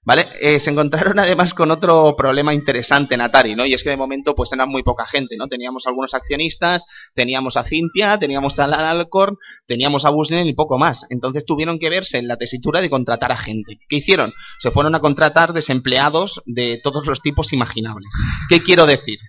¿Vale? Eh, se encontraron además con otro problema interesante en Atari, ¿no? Y es que de momento pues eran muy poca gente, ¿no? Teníamos algunos accionistas, teníamos a Cintia, teníamos a Alan Alcorn, teníamos a Bushnell y poco más. Entonces tuvieron que verse en la tesitura de contratar a gente. ¿Qué hicieron? Se fueron a contratar desempleados de todos los tipos imaginables. ¿Qué quiero decir?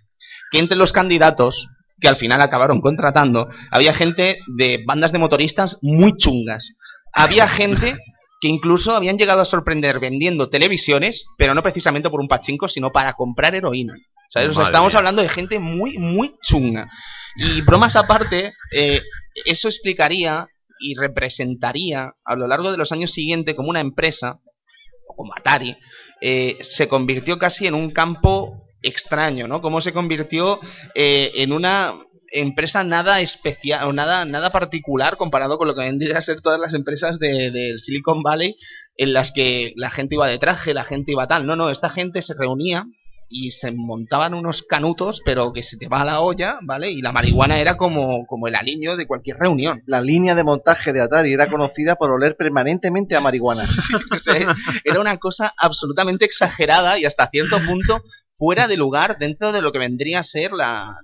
Que entre los candidatos que al final acabaron contratando, había gente de bandas de motoristas muy chungas. Había gente que incluso habían llegado a sorprender vendiendo televisiones, pero no precisamente por un pachinko, sino para comprar heroína. ¿Sabes? O sea, Madre estamos mía. hablando de gente muy, muy chunga. Y bromas aparte, eh, eso explicaría y representaría a lo largo de los años siguientes como una empresa, o como Atari, eh, se convirtió casi en un campo extraño, ¿no? Cómo se convirtió eh, en una empresa nada especial o nada, nada particular comparado con lo que vendrían a ser todas las empresas de- del Silicon Valley en las que la gente iba de traje, la gente iba tal. No, no, esta gente se reunía y se montaban unos canutos, pero que se te va a la olla, ¿vale? Y la marihuana era como, como el aliño de cualquier reunión. La línea de montaje de Atari era conocida por oler permanentemente a marihuana. Era una cosa absolutamente exagerada y hasta cierto punto fuera de lugar dentro de lo que vendría a ser la-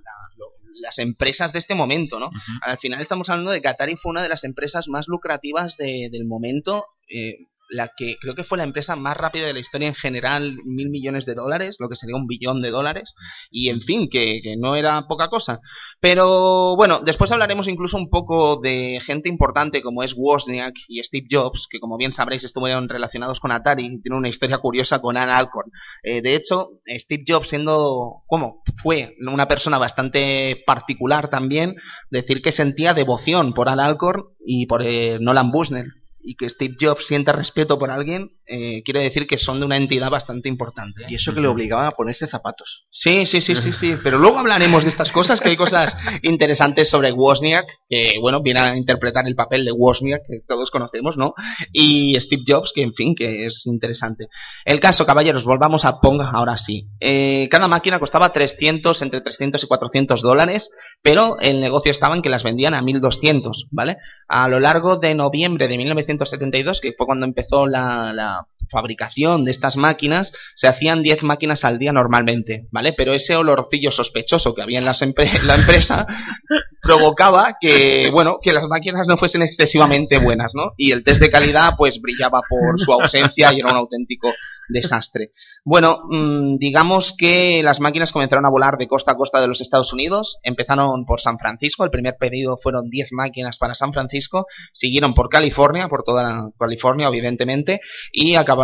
las empresas de este momento, ¿no? Al final estamos hablando de que Atari fue una de las empresas más lucrativas de- del momento. eh, la que creo que fue la empresa más rápida de la historia en general, mil millones de dólares, lo que sería un billón de dólares, y en fin, que, no era poca cosa. Pero bueno, después hablaremos incluso un poco de gente importante como es Wozniak y Steve Jobs, que como bien sabréis estuvieron relacionados con Atari y tienen una historia curiosa con Ann Alcorn. Eh, de hecho, Steve Jobs siendo, como fue una persona bastante particular también, decir que sentía devoción por Al Alcorn y por eh, Nolan Bushnell y que Steve Jobs sienta respeto por alguien, eh, quiere decir que son de una entidad bastante importante. Y eso que le obligaban a ponerse zapatos. Sí, sí, sí, sí, sí. Pero luego hablaremos de estas cosas, que hay cosas interesantes sobre Wozniak, que, bueno, viene a interpretar el papel de Wozniak, que todos conocemos, ¿no? Y Steve Jobs, que, en fin, que es interesante. El caso, caballeros, volvamos a Pong ahora sí. Eh, cada máquina costaba 300, entre 300 y 400 dólares, pero el negocio estaba en que las vendían a 1200, ¿vale? A lo largo de noviembre de 1972, que fue cuando empezó la, la com. Fabricación de estas máquinas, se hacían 10 máquinas al día normalmente, ¿vale? Pero ese olorcillo sospechoso que había en las empre- la empresa provocaba que, bueno, que las máquinas no fuesen excesivamente buenas, ¿no? Y el test de calidad, pues, brillaba por su ausencia y era un auténtico desastre. Bueno, mm, digamos que las máquinas comenzaron a volar de costa a costa de los Estados Unidos. Empezaron por San Francisco, el primer pedido fueron 10 máquinas para San Francisco, siguieron por California, por toda California, evidentemente, y acabaron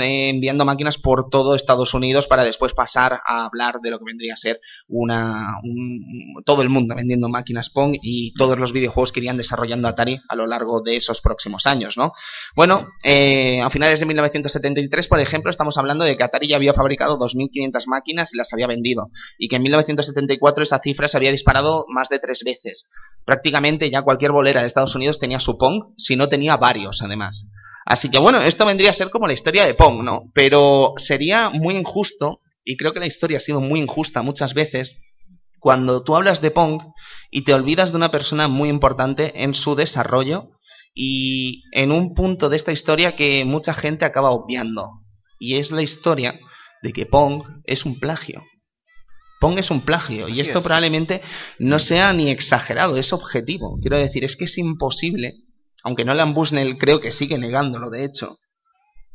eh, enviando máquinas por todo Estados Unidos para después pasar a hablar de lo que vendría a ser una un- todo el mundo vendiendo máquinas Pong y todos los videojuegos que irían desarrollando Atari a lo largo de esos próximos años, ¿no? Bueno, eh, a finales de 1973, por ejemplo, estamos hablando de que Atari ya había fabricado 2.500 máquinas y las había vendido, y que en 1974 esa cifra se había disparado más de tres veces. Prácticamente ya cualquier bolera de Estados Unidos tenía su Pong, si no tenía varios además. Así que bueno, esto vendría a ser como la historia de Pong, ¿no? Pero sería muy injusto, y creo que la historia ha sido muy injusta muchas veces, cuando tú hablas de Pong y te olvidas de una persona muy importante en su desarrollo y en un punto de esta historia que mucha gente acaba obviando. Y es la historia de que Pong es un plagio. Pong es un plagio y esto es. probablemente no sea ni exagerado, es objetivo. Quiero decir, es que es imposible, aunque Nolan Bushnell creo que sigue negándolo de hecho,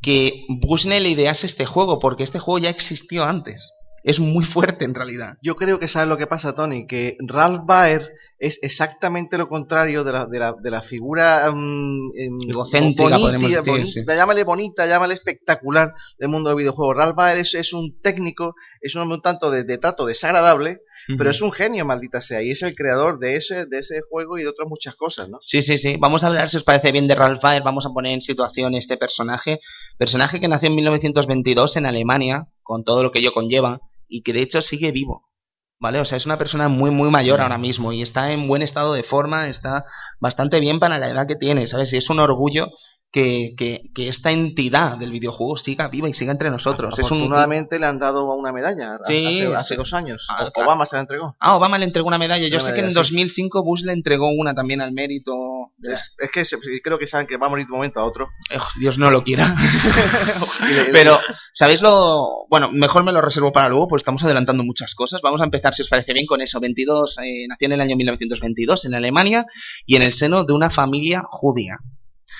que Bushnell idease este juego porque este juego ya existió antes. Es muy fuerte en realidad. Yo creo que sabes lo que pasa, Tony, que Ralph Baer es exactamente lo contrario de la, de la, de la figura em, Egocéntrica, podemos decir, bonita, sí. llámale bonita, llámale espectacular del mundo del videojuego. Ralph Baer es, es un técnico, es un hombre un tanto de, de trato desagradable, pero es un genio, maldita sea, y es el creador de ese, de ese juego y de otras muchas cosas, ¿no? Sí, sí, sí. Vamos a hablar, si os parece bien, de Ralph Baer. Vamos a poner en situación este personaje. Personaje que nació en 1922 en Alemania, con todo lo que ello conlleva, y que de hecho sigue vivo. ¿Vale? O sea, es una persona muy, muy mayor ahora mismo y está en buen estado de forma, está bastante bien para la edad que tiene, ¿sabes? Y es un orgullo que, que, que esta entidad del videojuego siga viva y siga entre nosotros. Es un, Afortunadamente le han dado una medalla Sí, hace, hace- hace dos años. Ah, O- Obama se la entregó. Ah, Obama le entregó una medalla. Yo Una sé que en medalla, sí. 2005 Bush le entregó una también al mérito. de- Es, es que se- creo que saben que va a morir de un momento a otro. Eh, Dios no lo quiera. Pero, ¿sabéis lo...? Bueno, mejor me lo reservo para luego, pues estamos adelantando muchas cosas. Vamos a empezar, si os parece bien, con eso. 22, eh, nació en el año 1922 en Alemania y en el seno de una familia judía.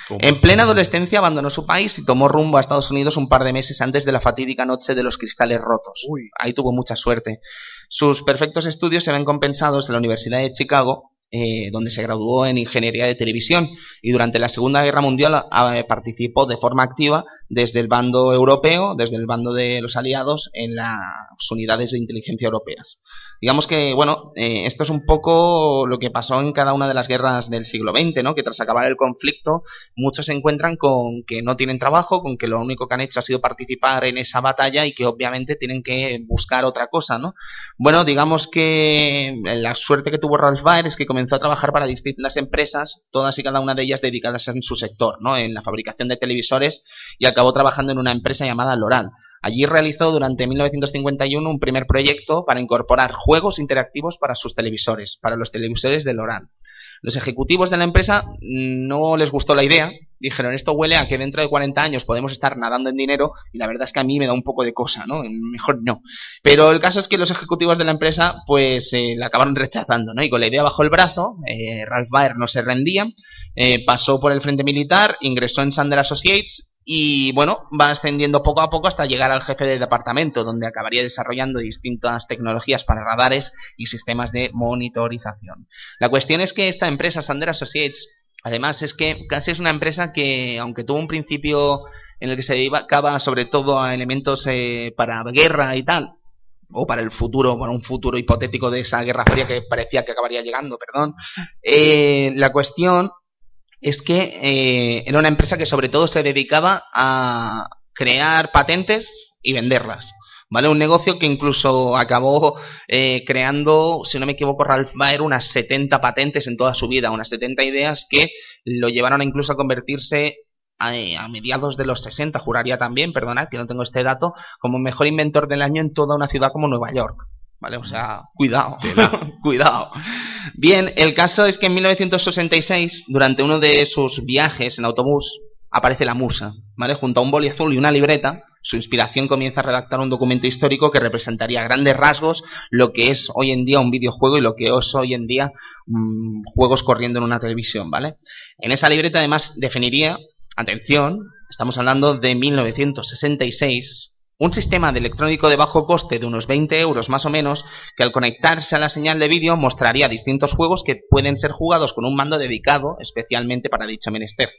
En plena adolescencia abandonó su país y tomó rumbo a Estados Unidos un par de meses antes de la fatídica noche de los cristales rotos. Ahí tuvo mucha suerte. Sus perfectos estudios se ven compensados en la Universidad de Chicago, eh, donde se graduó en Ingeniería de Televisión y durante la Segunda Guerra Mundial eh, participó de forma activa desde el bando europeo, desde el bando de los aliados, en las unidades de inteligencia europeas. Digamos que, bueno, eh, esto es un poco lo que pasó en cada una de las guerras del siglo XX, ¿no? Que tras acabar el conflicto, muchos se encuentran con que no tienen trabajo, con que lo único que han hecho ha sido participar en esa batalla y que obviamente tienen que buscar otra cosa, ¿no? Bueno, digamos que la suerte que tuvo Ralph Baer es que comenzó a trabajar para distintas empresas, todas y cada una de ellas dedicadas en su sector, ¿no? En la fabricación de televisores y acabó trabajando en una empresa llamada Loral. Allí realizó durante 1951 un primer proyecto para incorporar juegos interactivos para sus televisores, para los televisores de Loral. Los ejecutivos de la empresa no les gustó la idea, dijeron esto huele a que dentro de 40 años podemos estar nadando en dinero y la verdad es que a mí me da un poco de cosa, ¿no? Mejor no. Pero el caso es que los ejecutivos de la empresa pues eh, la acabaron rechazando, ¿no? Y con la idea bajo el brazo, eh, Ralph Baer no se rendía, eh, pasó por el frente militar, ingresó en Sander Associates y bueno, va ascendiendo poco a poco hasta llegar al jefe de departamento, donde acabaría desarrollando distintas tecnologías para radares y sistemas de monitorización. La cuestión es que esta empresa, Sander Associates, además es que casi es una empresa que, aunque tuvo un principio en el que se dedicaba sobre todo a elementos eh, para guerra y tal, o para el futuro, para un futuro hipotético de esa guerra fría que parecía que acabaría llegando, perdón, eh, la cuestión es que eh, era una empresa que sobre todo se dedicaba a crear patentes y venderlas. ¿Vale? Un negocio que incluso acabó eh, creando, si no me equivoco, Ralph Baer unas 70 patentes en toda su vida, unas 70 ideas que lo llevaron incluso a convertirse a, a mediados de los 60, juraría también, perdonad que no tengo este dato, como mejor inventor del año en toda una ciudad como Nueva York. ¿Vale? O sea, cuidado, cuidado. Bien, el caso es que en 1966, durante uno de sus viajes en autobús, aparece la musa, ¿vale? Junto a un boli azul y una libreta, su inspiración comienza a redactar un documento histórico que representaría a grandes rasgos lo que es hoy en día un videojuego y lo que es hoy en día mm, juegos corriendo en una televisión, ¿vale? En esa libreta además definiría, atención, estamos hablando de 1966, un sistema de electrónico de bajo coste de unos 20 euros más o menos, que al conectarse a la señal de vídeo mostraría distintos juegos que pueden ser jugados con un mando dedicado especialmente para dicho menester.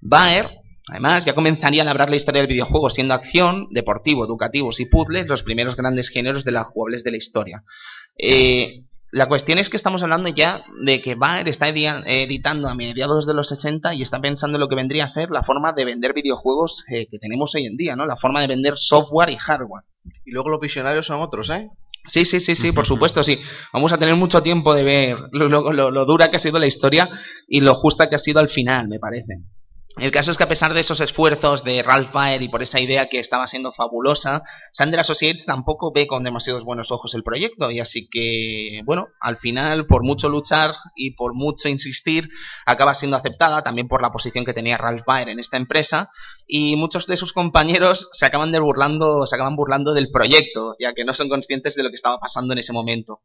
Baer, además, ya comenzaría a labrar la historia del videojuego, siendo acción, deportivo, educativos y puzzles los primeros grandes géneros de las jugables de la historia. Eh, la cuestión es que estamos hablando ya de que Bayer está edi- editando a mediados de los 60 y está pensando en lo que vendría a ser la forma de vender videojuegos eh, que tenemos hoy en día, ¿no? La forma de vender software y hardware. Y luego los visionarios son otros, ¿eh? Sí, sí, sí, sí, por supuesto, sí. Vamos a tener mucho tiempo de ver lo, lo- lo- lo dura que ha sido la historia y lo justa que ha sido al final, me parece. El caso es que a pesar de esos esfuerzos de Ralph Baer y por esa idea que estaba siendo fabulosa, Sander Associates tampoco ve con demasiados buenos ojos el proyecto y así que, bueno, al final, por mucho luchar y por mucho insistir, acaba siendo aceptada también por la posición que tenía Ralph Baer en esta empresa y muchos de sus compañeros se acaban de burlando, se acaban burlando del proyecto, ya que no son conscientes de lo que estaba pasando en ese momento.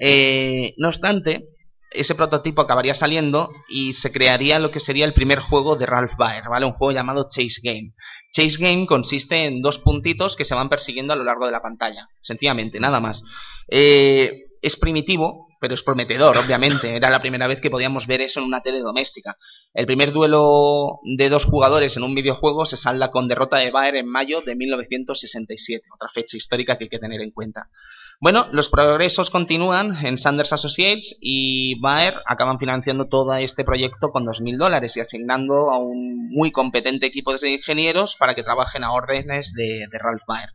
Eh, no obstante, ese prototipo acabaría saliendo y se crearía lo que sería el primer juego de Ralph Baer, ¿vale? Un juego llamado Chase Game. Chase Game consiste en dos puntitos que se van persiguiendo a lo largo de la pantalla, sencillamente, nada más. Eh, es primitivo, pero es prometedor, obviamente. Era la primera vez que podíamos ver eso en una tele doméstica. El primer duelo de dos jugadores en un videojuego se salda con derrota de Baer en mayo de 1967, otra fecha histórica que hay que tener en cuenta. Bueno, los progresos continúan en Sanders Associates y Baer acaban financiando todo este proyecto con 2.000 dólares y asignando a un muy competente equipo de ingenieros para que trabajen a órdenes de, de Ralph Baer.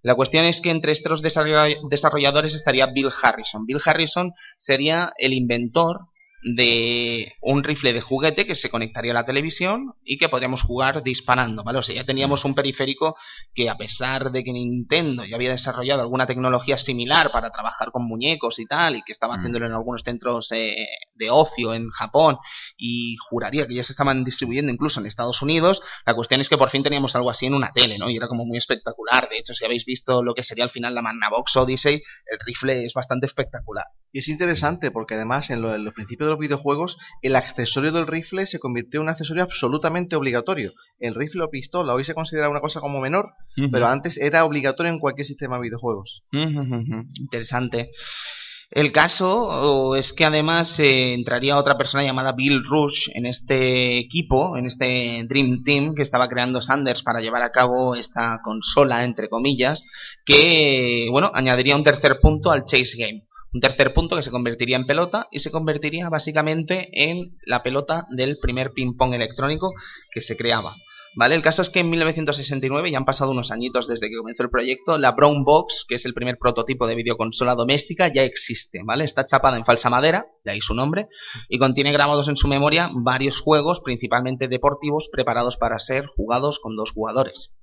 La cuestión es que entre estos desarroll- desarrolladores estaría Bill Harrison. Bill Harrison sería el inventor de un rifle de juguete que se conectaría a la televisión y que podríamos jugar disparando, ¿vale? O sea, ya teníamos un periférico que a pesar de que Nintendo ya había desarrollado alguna tecnología similar para trabajar con muñecos y tal, y que estaba Mm. haciéndolo en algunos centros eh, de ocio en Japón, y juraría que ya se estaban distribuyendo incluso en Estados Unidos, la cuestión es que por fin teníamos algo así en una tele, ¿no? Y era como muy espectacular. De hecho, si habéis visto lo que sería al final la Magnavox Odyssey, el rifle es bastante espectacular. Y es interesante porque además en, lo- en los principios de los videojuegos el accesorio del rifle se convirtió en un accesorio absolutamente obligatorio. El rifle o pistola hoy se considera una cosa como menor, pero antes era obligatorio en cualquier sistema de videojuegos. Interesante. El caso es que además eh, entraría otra persona llamada Bill Rush en este equipo, en este Dream Team que estaba creando Sanders para llevar a cabo esta consola, entre comillas, que, bueno, añadiría un tercer punto al Chase Game. Un tercer punto que se convertiría en pelota y se convertiría básicamente en la pelota del primer ping-pong electrónico que se creaba. ¿Vale? El caso es que en 1969, ya han pasado unos añitos desde que comenzó el proyecto, la Brown Box, que es el primer prototipo de videoconsola doméstica, ya existe, ¿vale? Está chapada en falsa madera, de ahí su nombre, y contiene grabados en su memoria varios juegos, principalmente deportivos, preparados para ser jugados con dos jugadores.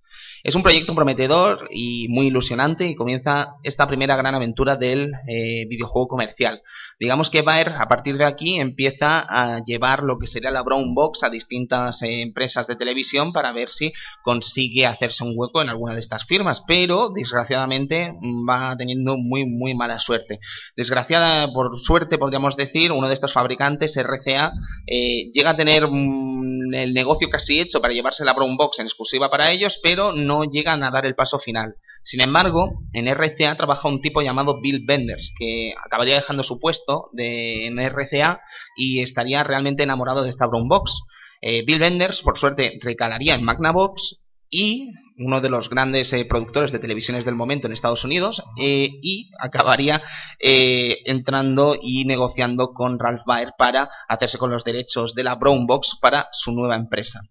Es un proyecto prometedor y muy ilusionante y comienza esta primera gran aventura del eh, videojuego comercial. Digamos que Bayer a partir de aquí empieza a llevar lo que sería la Brown Box a distintas eh, empresas de televisión para ver si consigue hacerse un hueco en alguna de estas firmas, pero desgraciadamente va teniendo muy muy mala suerte. Desgraciada por suerte podríamos decir, uno de estos fabricantes, RCA, eh, llega a tener mm, el negocio casi hecho para llevarse la Brown Box en exclusiva para ellos, pero no llegan a dar el paso final. Sin embargo, en RCA trabaja un tipo llamado Bill Benders, que acabaría dejando su puesto de, en RCA y estaría realmente enamorado de esta Brown Box. Eh, Bill Benders, por suerte, recalaría en Magnavox y uno de los grandes eh, productores de televisiones del momento en Estados Unidos eh, y acabaría eh, entrando y negociando con Ralph Baer para hacerse con los derechos de la Brown Box para su nueva empresa.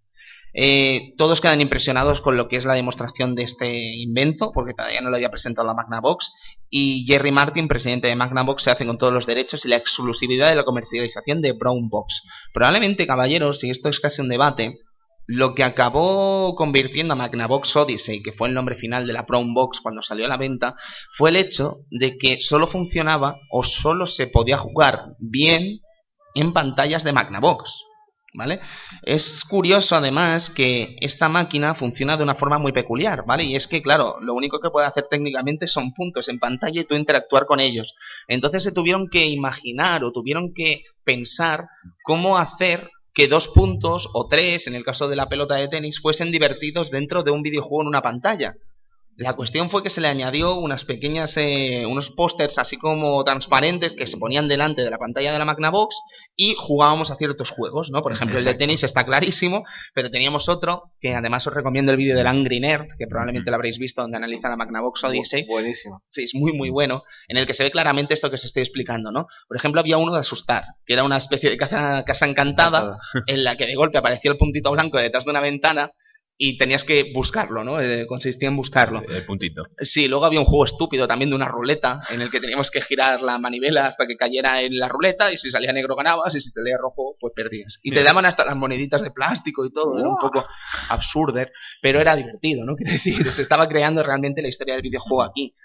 Eh, todos quedan impresionados con lo que es la demostración de este invento, porque todavía no lo había presentado la Magnavox, y Jerry Martin, presidente de Magnavox, se hace con todos los derechos y la exclusividad de la comercialización de Brown Box. Probablemente, caballeros, y esto es casi un debate, lo que acabó convirtiendo a Magnavox Odyssey, que fue el nombre final de la Box cuando salió a la venta, fue el hecho de que solo funcionaba o solo se podía jugar bien en pantallas de Magnavox. ¿Vale? Es curioso además que esta máquina funciona de una forma muy peculiar, ¿vale? Y es que, claro, lo único que puede hacer técnicamente son puntos en pantalla y tú interactuar con ellos. Entonces se tuvieron que imaginar o tuvieron que pensar cómo hacer que dos puntos o tres, en el caso de la pelota de tenis, fuesen divertidos dentro de un videojuego en una pantalla. La cuestión fue que se le añadió unas pequeñas, eh, unos pósters así como transparentes que se ponían delante de la pantalla de la Magnavox y jugábamos a ciertos juegos, ¿no? Por ejemplo, el de tenis está clarísimo, pero teníamos otro que además os recomiendo el vídeo del Angry Nerd, que probablemente lo habréis visto, donde analiza la Magnavox Odyssey. Buenísimo. Sí, es muy, muy bueno, en el que se ve claramente esto que os estoy explicando, ¿no? Por ejemplo, había uno de asustar, que era una especie de casa, casa encantada, en la que de golpe aparecía el puntito blanco detrás de una ventana y tenías que buscarlo, ¿no? Eh, consistía en buscarlo. El puntito. Sí, luego había un juego estúpido también de una ruleta en el que teníamos que girar la manivela hasta que cayera en la ruleta y si salía negro ganabas y si salía rojo pues perdías. Y te daban hasta las moneditas de plástico y todo, era un poco absurdo, pero era divertido, ¿no? Quiero decir, se estaba creando realmente la historia del videojuego aquí.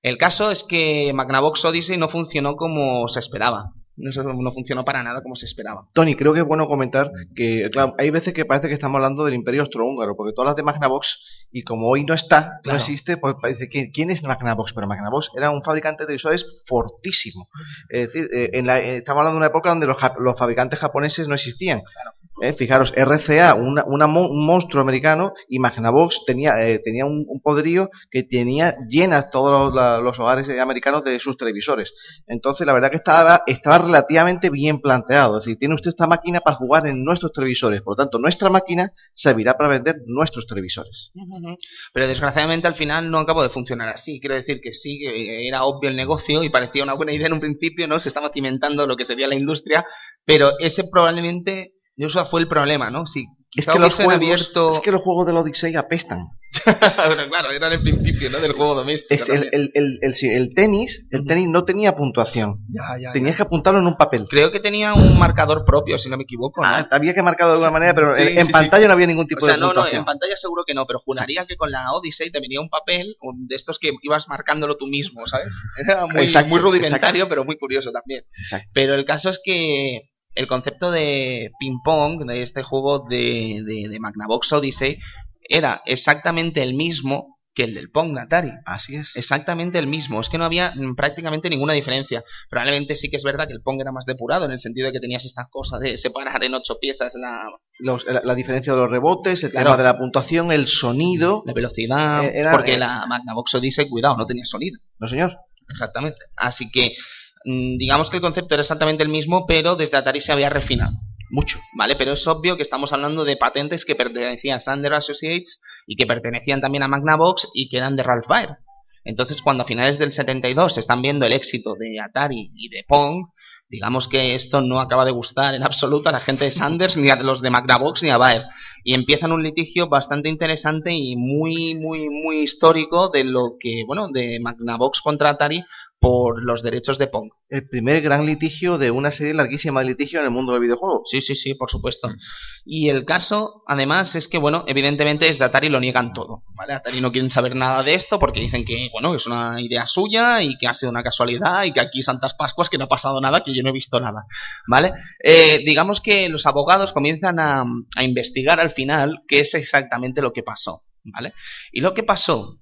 El caso es que Magnavox Odyssey no funcionó como se esperaba. No funcionó para nada como se esperaba. Tony, creo que es bueno comentar que, claro, hay veces que parece que estamos hablando del Imperio Austrohúngaro, porque todas las de Magnavox, y como hoy no está, Claro. no existe, pues parece que ¿quién es Magnavox? Pero Magnavox era un fabricante de televisores fortísimo. Es decir, eh, en la, eh, estamos hablando de una época donde los, los fabricantes japoneses no existían. Eh, fijaros, RCA, una, una un monstruo americano, y Magnavox tenía, eh, tenía un, un que tenía llenas todos los, hogares eh, americanos de sus televisores. Entonces, la verdad que estaba, estaba relativamente bien planteado. Es decir, tiene usted esta máquina para jugar en nuestros televisores. Por lo tanto, nuestra máquina servirá para vender nuestros televisores. Pero desgraciadamente al final no acabó de funcionar así. Quiero decir que sí, que era obvio el negocio y parecía una buena idea en un principio, ¿no? Se estaba cimentando lo que sería la industria, pero ese probablemente, eso fue el problema, ¿no? Si Es que, los juegos, abierto... es que los juegos de la Odyssey apestan. Bueno, claro, era el principio, ¿no? Del juego doméstico. Es el, tenis, el tenis no tenía puntuación. Ya, ya, Tenías ya. que apuntarlo en un papel. Creo que tenía un marcador propio, si no me equivoco, ¿no? Ah, había que marcarlo de alguna manera, pero Sí, en, sí, pantalla no había ningún tipo o sea, de no, no, puntuación. en pantalla seguro que no, pero juraría que con la Odyssey te venía un papel de estos que ibas marcándolo tú mismo, ¿sabes? Era muy, Exacto, muy rudimentario, exacto. pero muy curioso también. Exacto. Pero el caso es que el concepto de ping-pong, de este juego de, de, de Magnavox Odyssey, era exactamente el mismo que el del Pong de Atari. Así es. Exactamente el mismo, es que no había mm, prácticamente ninguna diferencia. Probablemente sí que es verdad que el Pong era más depurado en el sentido de que tenías esta cosa de separar en ocho piezas la, Los- la, la diferencia de los rebotes, el Claro. tema de la puntuación, el sonido. la velocidad, Eh, era- porque eh, la Magnavox Odyssey, cuidado, no tenía sonido. No, señor. Exactamente. Así que digamos que el concepto era exactamente el mismo, pero desde Atari se había refinado. Mucho. ¿Vale? Pero es obvio que estamos hablando de patentes que pertenecían a Sander Associates y que pertenecían también a Magnavox y que eran de Ralph Baer. Entonces, cuando a finales del 72 se están viendo el éxito de Atari y de Pong, digamos que esto no acaba de gustar en absoluto a la gente de Sanders, ni a los de Magnavox, ni a Baer. Y empiezan un litigio bastante interesante y muy, muy, muy histórico de lo que, bueno, de Magnavox contra Atari por los derechos de Pong. El primer gran litigio de una serie larguísima de litigios en el mundo del videojuego. Sí, sí, sí, por supuesto. Y el caso, además, es que, bueno, evidentemente desde Atari lo niegan todo, ¿vale? Atari no quieren saber nada de esto porque dicen que, bueno, es una idea suya y que ha sido una casualidad y que aquí Santas Pascuas que no ha pasado nada, que yo no he visto nada, ¿vale? Eh, digamos que los abogados comienzan a, a investigar al final qué es exactamente lo que pasó, ¿vale? Y lo que pasó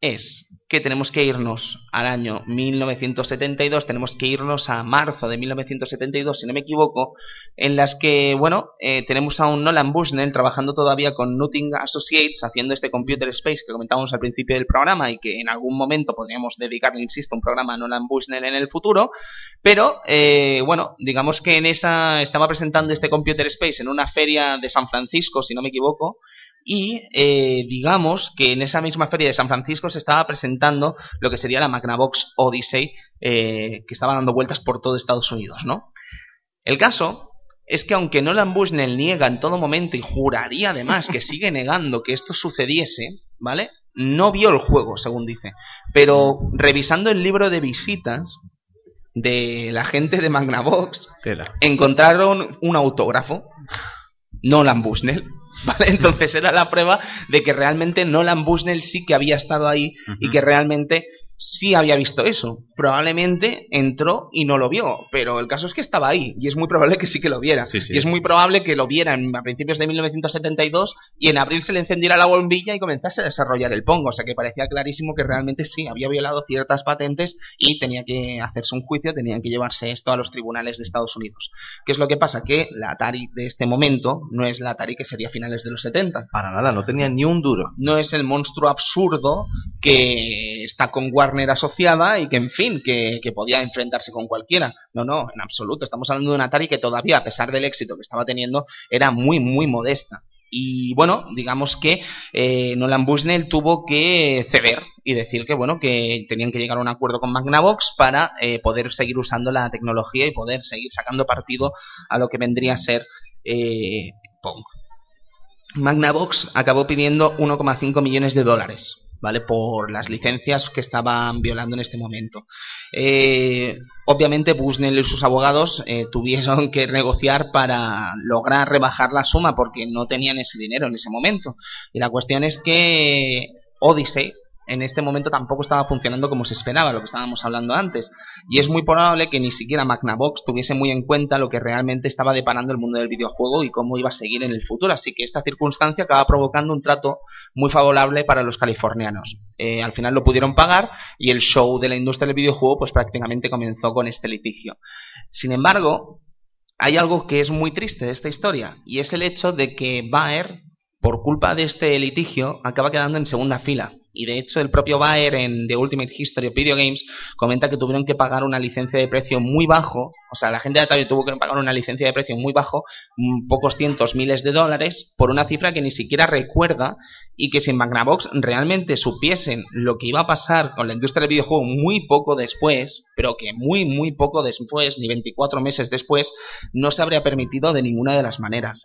es que tenemos que irnos al año 1972, tenemos que irnos a marzo de 1972, si no me equivoco, en las que, bueno, eh, tenemos a un Nolan Bushnell trabajando todavía con Nutting Associates, haciendo este Computer Space que comentábamos al principio del programa y que en algún momento podríamos dedicarle, insisto, un programa a Nolan Bushnell en el futuro, pero, eh, bueno, digamos que en esa estaba presentando este Computer Space en una feria de San Francisco, si no me equivoco, y eh, digamos que en esa misma feria de San Francisco se estaba presentando lo que sería la Magnavox Odyssey, eh, que estaba dando vueltas por todo Estados Unidos, ¿no? El caso es que aunque Nolan Bushnell niega en todo momento y juraría además que sigue negando que esto sucediese, ¿vale? No vio el juego, según dice. Pero revisando el libro de visitas de la gente de Magnavox, Tela. encontraron un autógrafo, Nolan Bushnell, ¿vale? Entonces era la prueba de que realmente Nolan Bushnell sí que había estado ahí y que realmente sí había visto eso. Probablemente entró y no lo vio, pero el caso es que estaba ahí y es muy probable que sí que lo viera. Sí, sí. Y es muy probable que lo viera en- a principios de 1972 y en abril se le encendiera la bombilla y comenzase a desarrollar el Pong. O sea que parecía clarísimo que realmente sí había violado ciertas patentes y tenía que hacerse un juicio, tenían que llevarse esto a los tribunales de Estados Unidos. ¿Qué es lo que pasa? Que la Atari de este momento no es la Atari que sería a finales de los 70 Para nada, no tenía ni un duro. no es el monstruo absurdo que está con Warner asociada y que, en fin, que, podía enfrentarse con cualquiera. No, no, en absoluto. Estamos hablando de una Atari que todavía, a pesar del éxito que estaba teniendo, era muy, muy modesta. Y bueno, digamos que eh, Nolan Bushnell tuvo que ceder y decir que bueno que tenían que llegar a un acuerdo con Magnavox para eh, poder seguir usando la tecnología y poder seguir sacando partido a lo que vendría a ser eh, Pong. Magnavox acabó pidiendo 1,5 millones de dólares, ¿vale? Por las licencias que estaban violando en este momento. Eh, obviamente Bushnell y sus abogados eh, tuvieron que negociar para lograr rebajar la suma porque no tenían ese dinero en ese momento. Y la cuestión es que Odyssey en este momento tampoco estaba funcionando como se esperaba, lo que estábamos hablando antes. Y es muy probable que ni siquiera Magnavox tuviese muy en cuenta lo que realmente estaba deparando el mundo del videojuego y cómo iba a seguir en el futuro. Así que esta circunstancia acaba provocando un trato muy favorable para los californianos. Eh, al final lo pudieron pagar y el show de la industria del videojuego pues prácticamente comenzó con este litigio. Sin embargo, hay algo que es muy triste de esta historia y es el hecho de que Baer, por culpa de este litigio, acaba quedando en segunda fila. Y de hecho, el propio Baer en The Ultimate History of Video Games comenta que tuvieron que pagar una licencia de precio muy bajo. O sea, la gente de Atari tuvo que pagar una licencia de precio muy bajo, mm, pocos cientos miles de dólares, por una cifra que ni siquiera recuerda y que si en Magnavox realmente supiesen lo que iba a pasar con la industria del videojuego muy poco después, pero que muy, muy poco después, ni 24 meses después, no se habría permitido de ninguna de las maneras.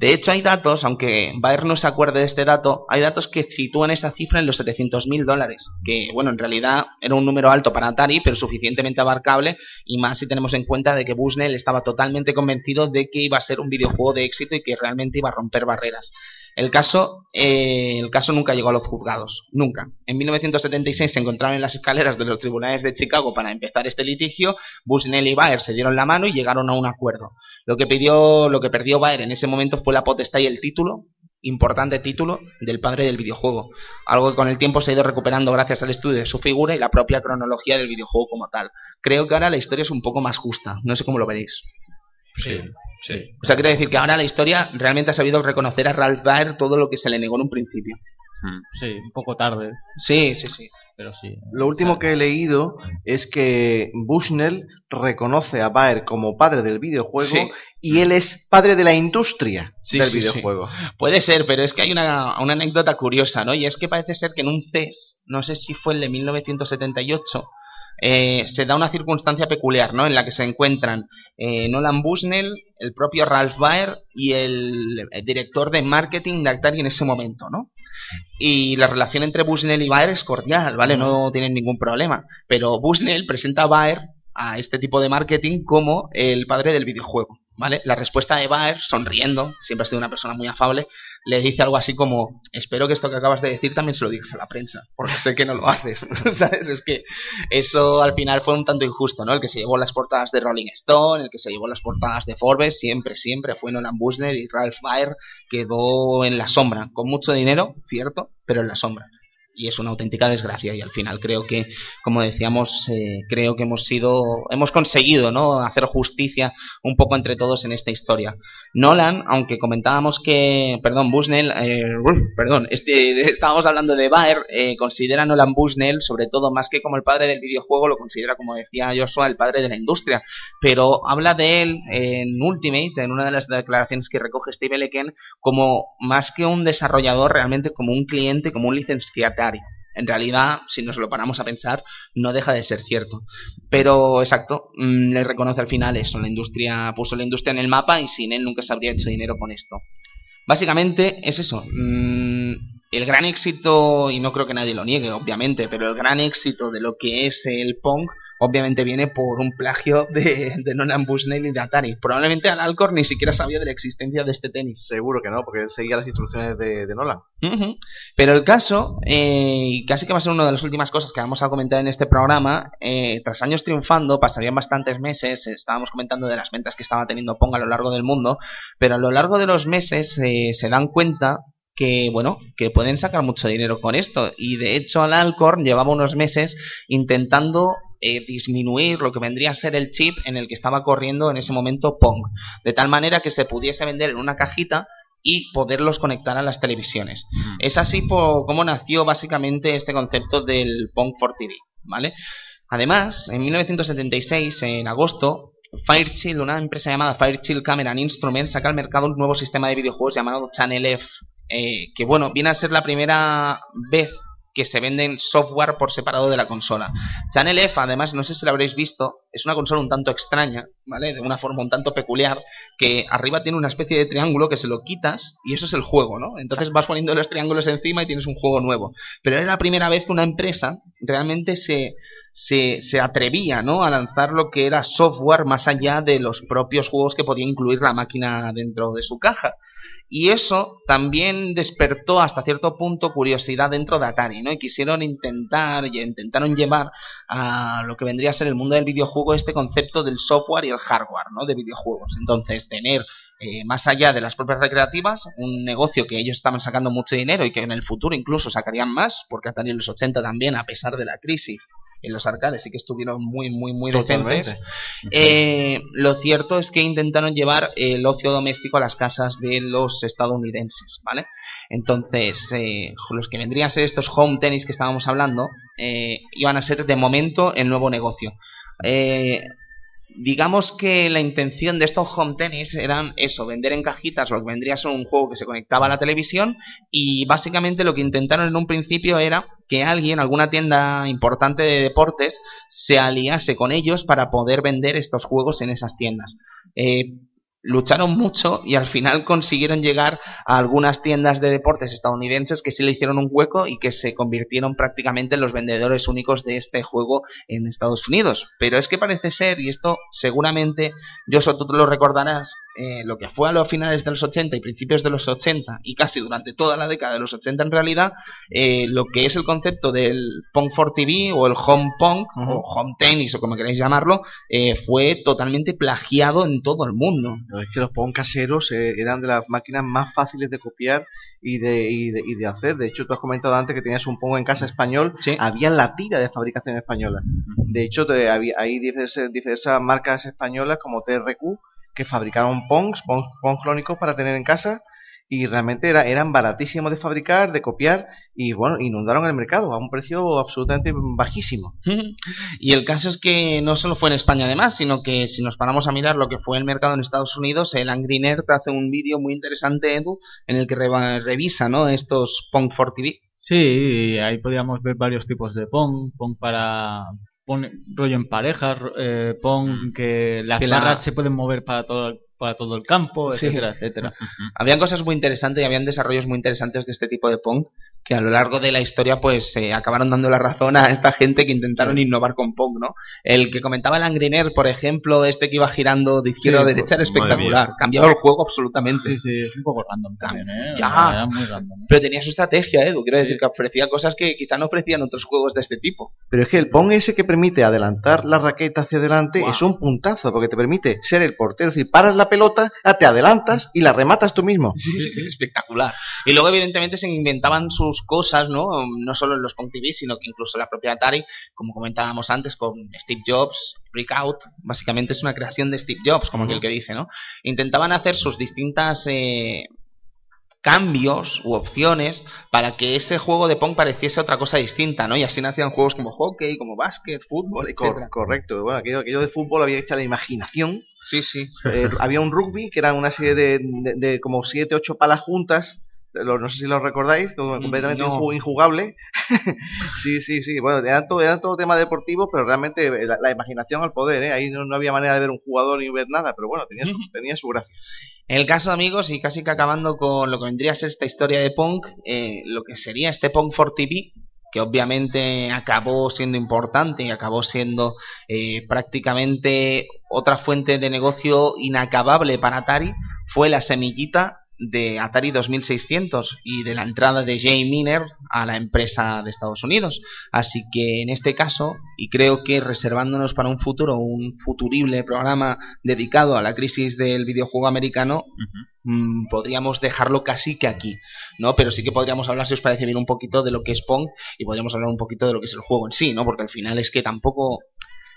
De hecho, hay datos, aunque Bayer no se acuerde de este dato, hay datos que sitúan esa cifra en los 700.000 dólares, que, bueno, en realidad era un número alto para Atari, pero suficientemente abarcable, y más si tenemos en cuenta de que Bushnell estaba totalmente convencido de que iba a ser un videojuego de éxito y que realmente iba a romper barreras. El caso, eh, el caso nunca llegó a los juzgados, nunca. En 1976 se encontraban en las escaleras de los tribunales de Chicago para empezar este litigio. Bushnell y Bayer se dieron la mano y llegaron a un acuerdo. Lo que pidió, lo que perdió Bayer en ese momento fue la potestad y el título, importante título, del padre del videojuego. Algo que con el tiempo se ha ido recuperando gracias al estudio de su figura y la propia cronología del videojuego como tal. Creo que ahora la historia es un poco más justa. No sé cómo lo veréis. Sí, sí. O sea, quiero decir que ahora la historia realmente ha sabido reconocer a Ralph Baer todo lo que se le negó en un principio. Mm. Sí, un poco tarde, Sí, sí, sí. pero sí. Lo último que he leído es que Bushnell reconoce a Baer como padre del videojuego Sí. y él es padre de la industria Sí, del sí, sí. videojuego. Puede ser, pero es que hay una, una anécdota curiosa, ¿no? Y es que parece ser que en un CES, no sé si fue el de 1978, eh, se da una circunstancia peculiar, ¿no? En la que se encuentran eh, Nolan Bushnell, el propio Ralph Baer y el, el director de marketing de Atari en ese momento, ¿no? Y la relación entre Bushnell y Baer es cordial, ¿vale? No tienen ningún problema. Pero Bushnell presenta a Baer a este tipo de marketing como el padre del videojuego, ¿vale? La respuesta de Baer, sonriendo, siempre ha sido una persona muy afable, le dice algo así como, espero que esto que acabas de decir también se lo digas a la prensa, porque sé que no lo haces, ¿sabes? Es que eso al final fue un tanto injusto, ¿no? El que se llevó las portadas de Rolling Stone, el que se llevó las portadas de Forbes, siempre, siempre fue Nolan Bushnell y Ralph Baer quedó en la sombra, con mucho dinero, cierto, pero en la sombra. Y es una auténtica desgracia y al final creo que, como decíamos, eh, creo que hemos sido, hemos conseguido, ¿no? Hacer justicia un poco entre todos en esta historia. Nolan, aunque comentábamos que, perdón, Bushnell, eh, perdón, este, estábamos hablando de Baer, eh, considera a Nolan Bushnell, sobre todo más que como el padre del videojuego, lo considera, como decía Joshua, el padre de la industria. Pero habla de él en Ultimate, en una de las declaraciones que recoge Steve Lecken, como más que un desarrollador, realmente como un cliente, como un licenciatario. En realidad, si nos lo paramos a pensar, no deja de ser cierto. Pero, exacto, mm, le reconoce al final eso, la industria, puso la industria en el mapa y sin él nunca se habría hecho dinero con esto. Básicamente es eso. mm, el gran éxito, y no creo que nadie lo niegue, obviamente, pero el gran éxito de lo que es el Pong obviamente viene por un plagio de, de Nolan Bushnell y de Atari. Probablemente Al Alcor ni siquiera sabía de la existencia de este tenis. Seguro que no, porque seguía las instrucciones de, de Nolan. Pero el caso, eh, y casi que va a ser una de las últimas cosas que vamos a comentar en este programa, eh, tras años triunfando, pasarían bastantes meses, estábamos comentando de las ventas que estaba teniendo Pong a lo largo del mundo, pero a lo largo de los meses eh, se dan cuenta que, bueno, que pueden sacar mucho dinero con esto. Y de hecho, al Alcorn llevaba unos meses intentando eh, disminuir lo que vendría a ser el chip en el que estaba corriendo en ese momento Pong. De tal manera que se pudiese vender en una cajita y poderlos conectar a las televisiones. Es así po- como nació básicamente este concepto del Pong for TV, ¿vale? Además, en 1976, en agosto, Fairchild, una empresa llamada Fairchild Camera and Instruments, saca al mercado un nuevo sistema de videojuegos llamado Channel F, eh, que bueno, viene a ser la primera vez que se venden software por separado de la consola. Channel F, además, no sé si lo habréis visto, es una consola un tanto extraña, ¿vale? De una forma un tanto peculiar, que arriba tiene una especie de triángulo que se lo quitas y eso es el juego, ¿no? Entonces vas poniendo los triángulos encima y tienes un juego nuevo. Pero era la primera vez que una empresa realmente se, se, se atrevía, ¿no? A lanzar lo que era software más allá de los propios juegos que podía incluir la máquina dentro de su caja. Y eso también despertó hasta cierto punto curiosidad dentro de Atari, ¿no? Y quisieron intentar y intentaron llevar a lo que vendría a ser el mundo del videojuego este concepto del software y el hardware, ¿no? De videojuegos. Entonces, tener eh, más allá de las propias recreativas, un negocio que ellos estaban sacando mucho dinero y que en el futuro incluso sacarían más, porque Atari en los 80 también, a pesar de la crisis, en los arcades sí que estuvieron muy, muy, muy decentes. Eh, lo cierto es que intentaron llevar el ocio doméstico a las casas de los estadounidenses, ¿vale? Entonces, eh, los que vendrían a ser estos home tennis que estábamos hablando, eh, iban a ser de momento el nuevo negocio. Eh, digamos que la intención de estos home tennis eran eso, vender en cajitas lo que vendría a ser un juego que se conectaba a la televisión y básicamente lo que intentaron en un principio era que alguien, alguna tienda importante de deportes, se aliase con ellos para poder vender estos juegos en esas tiendas. Eh, lucharon mucho y al final consiguieron llegar a algunas tiendas de deportes estadounidenses que sí le hicieron un hueco y que se convirtieron prácticamente en los vendedores únicos de este juego en Estados Unidos. Pero es que parece ser, y esto seguramente, yo tú te lo recordarás, eh, lo que fue a los finales de los 80 y principios de los 80 y casi durante toda la década de los 80 en realidad, eh, lo que es el concepto del Pong for TV o el Home Pong o Home Tennis o como queráis llamarlo, eh, fue totalmente plagiado en todo el mundo. Es que los Pong caseros eh, eran de las máquinas más fáciles de copiar y de, y, de, y de hacer. De hecho, tú has comentado antes que tenías un Pong en casa español. Sí. Había la tira de fabricación española. De hecho, te- había, hay diversas, diversas marcas españolas como TRQ que fabricaron Pongs, Pongs, Pongs clónicos para tener en casa. Y realmente era, eran baratísimos de fabricar, de copiar. Y bueno, inundaron el mercado a un precio absolutamente bajísimo. Y el caso es que no solo fue en España además, sino que si nos paramos a mirar lo que fue el mercado en Estados Unidos, el Angry Nerd hace un vídeo muy interesante, Edu, en el que reva- revisa ¿no? estos Pong for TV. Sí, ahí podíamos ver varios tipos de Pong, Pong para Pong rollo en parejas, eh, Pong que las Que la- barras se pueden mover para todo, para todo el campo, Sí. etcétera, etcétera. Habían cosas muy interesantes y habían desarrollos muy interesantes de este tipo de Pong que a lo largo de la historia pues eh, acabaron dando la razón a esta gente que intentaron innovar con Pong, ¿no? El que comentaba el Angry Nerd, por ejemplo, este que iba girando de izquierda Sí, a derecha era espectacular. Cambiaba el juego absolutamente. Sí, sí, es un poco random también, ¿eh? Ya. Era muy random. ¿eh? Pero tenía su estrategia, Edu. Quiero decir que ofrecía cosas que quizá no ofrecían otros juegos de este tipo. Pero es que el Pong ese que permite adelantar la raqueta hacia adelante es un puntazo, porque te permite ser el portero. Es decir, paras la pelota, ah, te adelantas y la rematas tú mismo. Sí, sí, sí, espectacular. Y luego, evidentemente, se inventaban sus cosas, ¿no? No solo en los Pong TV, sino que incluso la propia Atari, como comentábamos antes con Steve Jobs, Breakout, básicamente es una creación de Steve Jobs, como aquel que dice, ¿no? Intentaban hacer sus distintas eh, cambios u opciones para que ese juego de Pong pareciese otra cosa distinta, ¿no? Y así nacían juegos como hockey, como básquet, fútbol, etc. correcto. Bueno, aquello, aquello de fútbol había hecho la imaginación. Sí, sí. Eh, había un rugby que era una serie de, de- de como siete, ocho palas juntas. Lo- no sé si lo recordáis, como Mm, completamente no. inju- injugable. sí, sí, sí. Bueno, eran todo, eran todo tema deportivo, pero realmente la, la imaginación al poder, ¿eh? Ahí no, no había manera de ver un jugador ni ver nada, pero bueno, tenía su, tenía su gracia. En el caso, amigos, y casi que acabando con lo que vendría a ser esta historia de Pong, eh, lo que sería este Pong for TV, que obviamente acabó siendo importante y acabó siendo eh, prácticamente otra fuente de negocio inacabable para Atari, fue la semillita de Atari 2600 y de la entrada de Jay Miner a la empresa de Estados Unidos. Así que en este caso, y creo que reservándonos para un futuro, un futurible programa dedicado a la crisis del videojuego americano, mm, podríamos dejarlo casi que aquí, ¿no? Pero sí que podríamos hablar, si os parece bien, un poquito de lo que es Pong y podríamos hablar un poquito de lo que es el juego en sí, ¿no? Porque al final es que tampoco,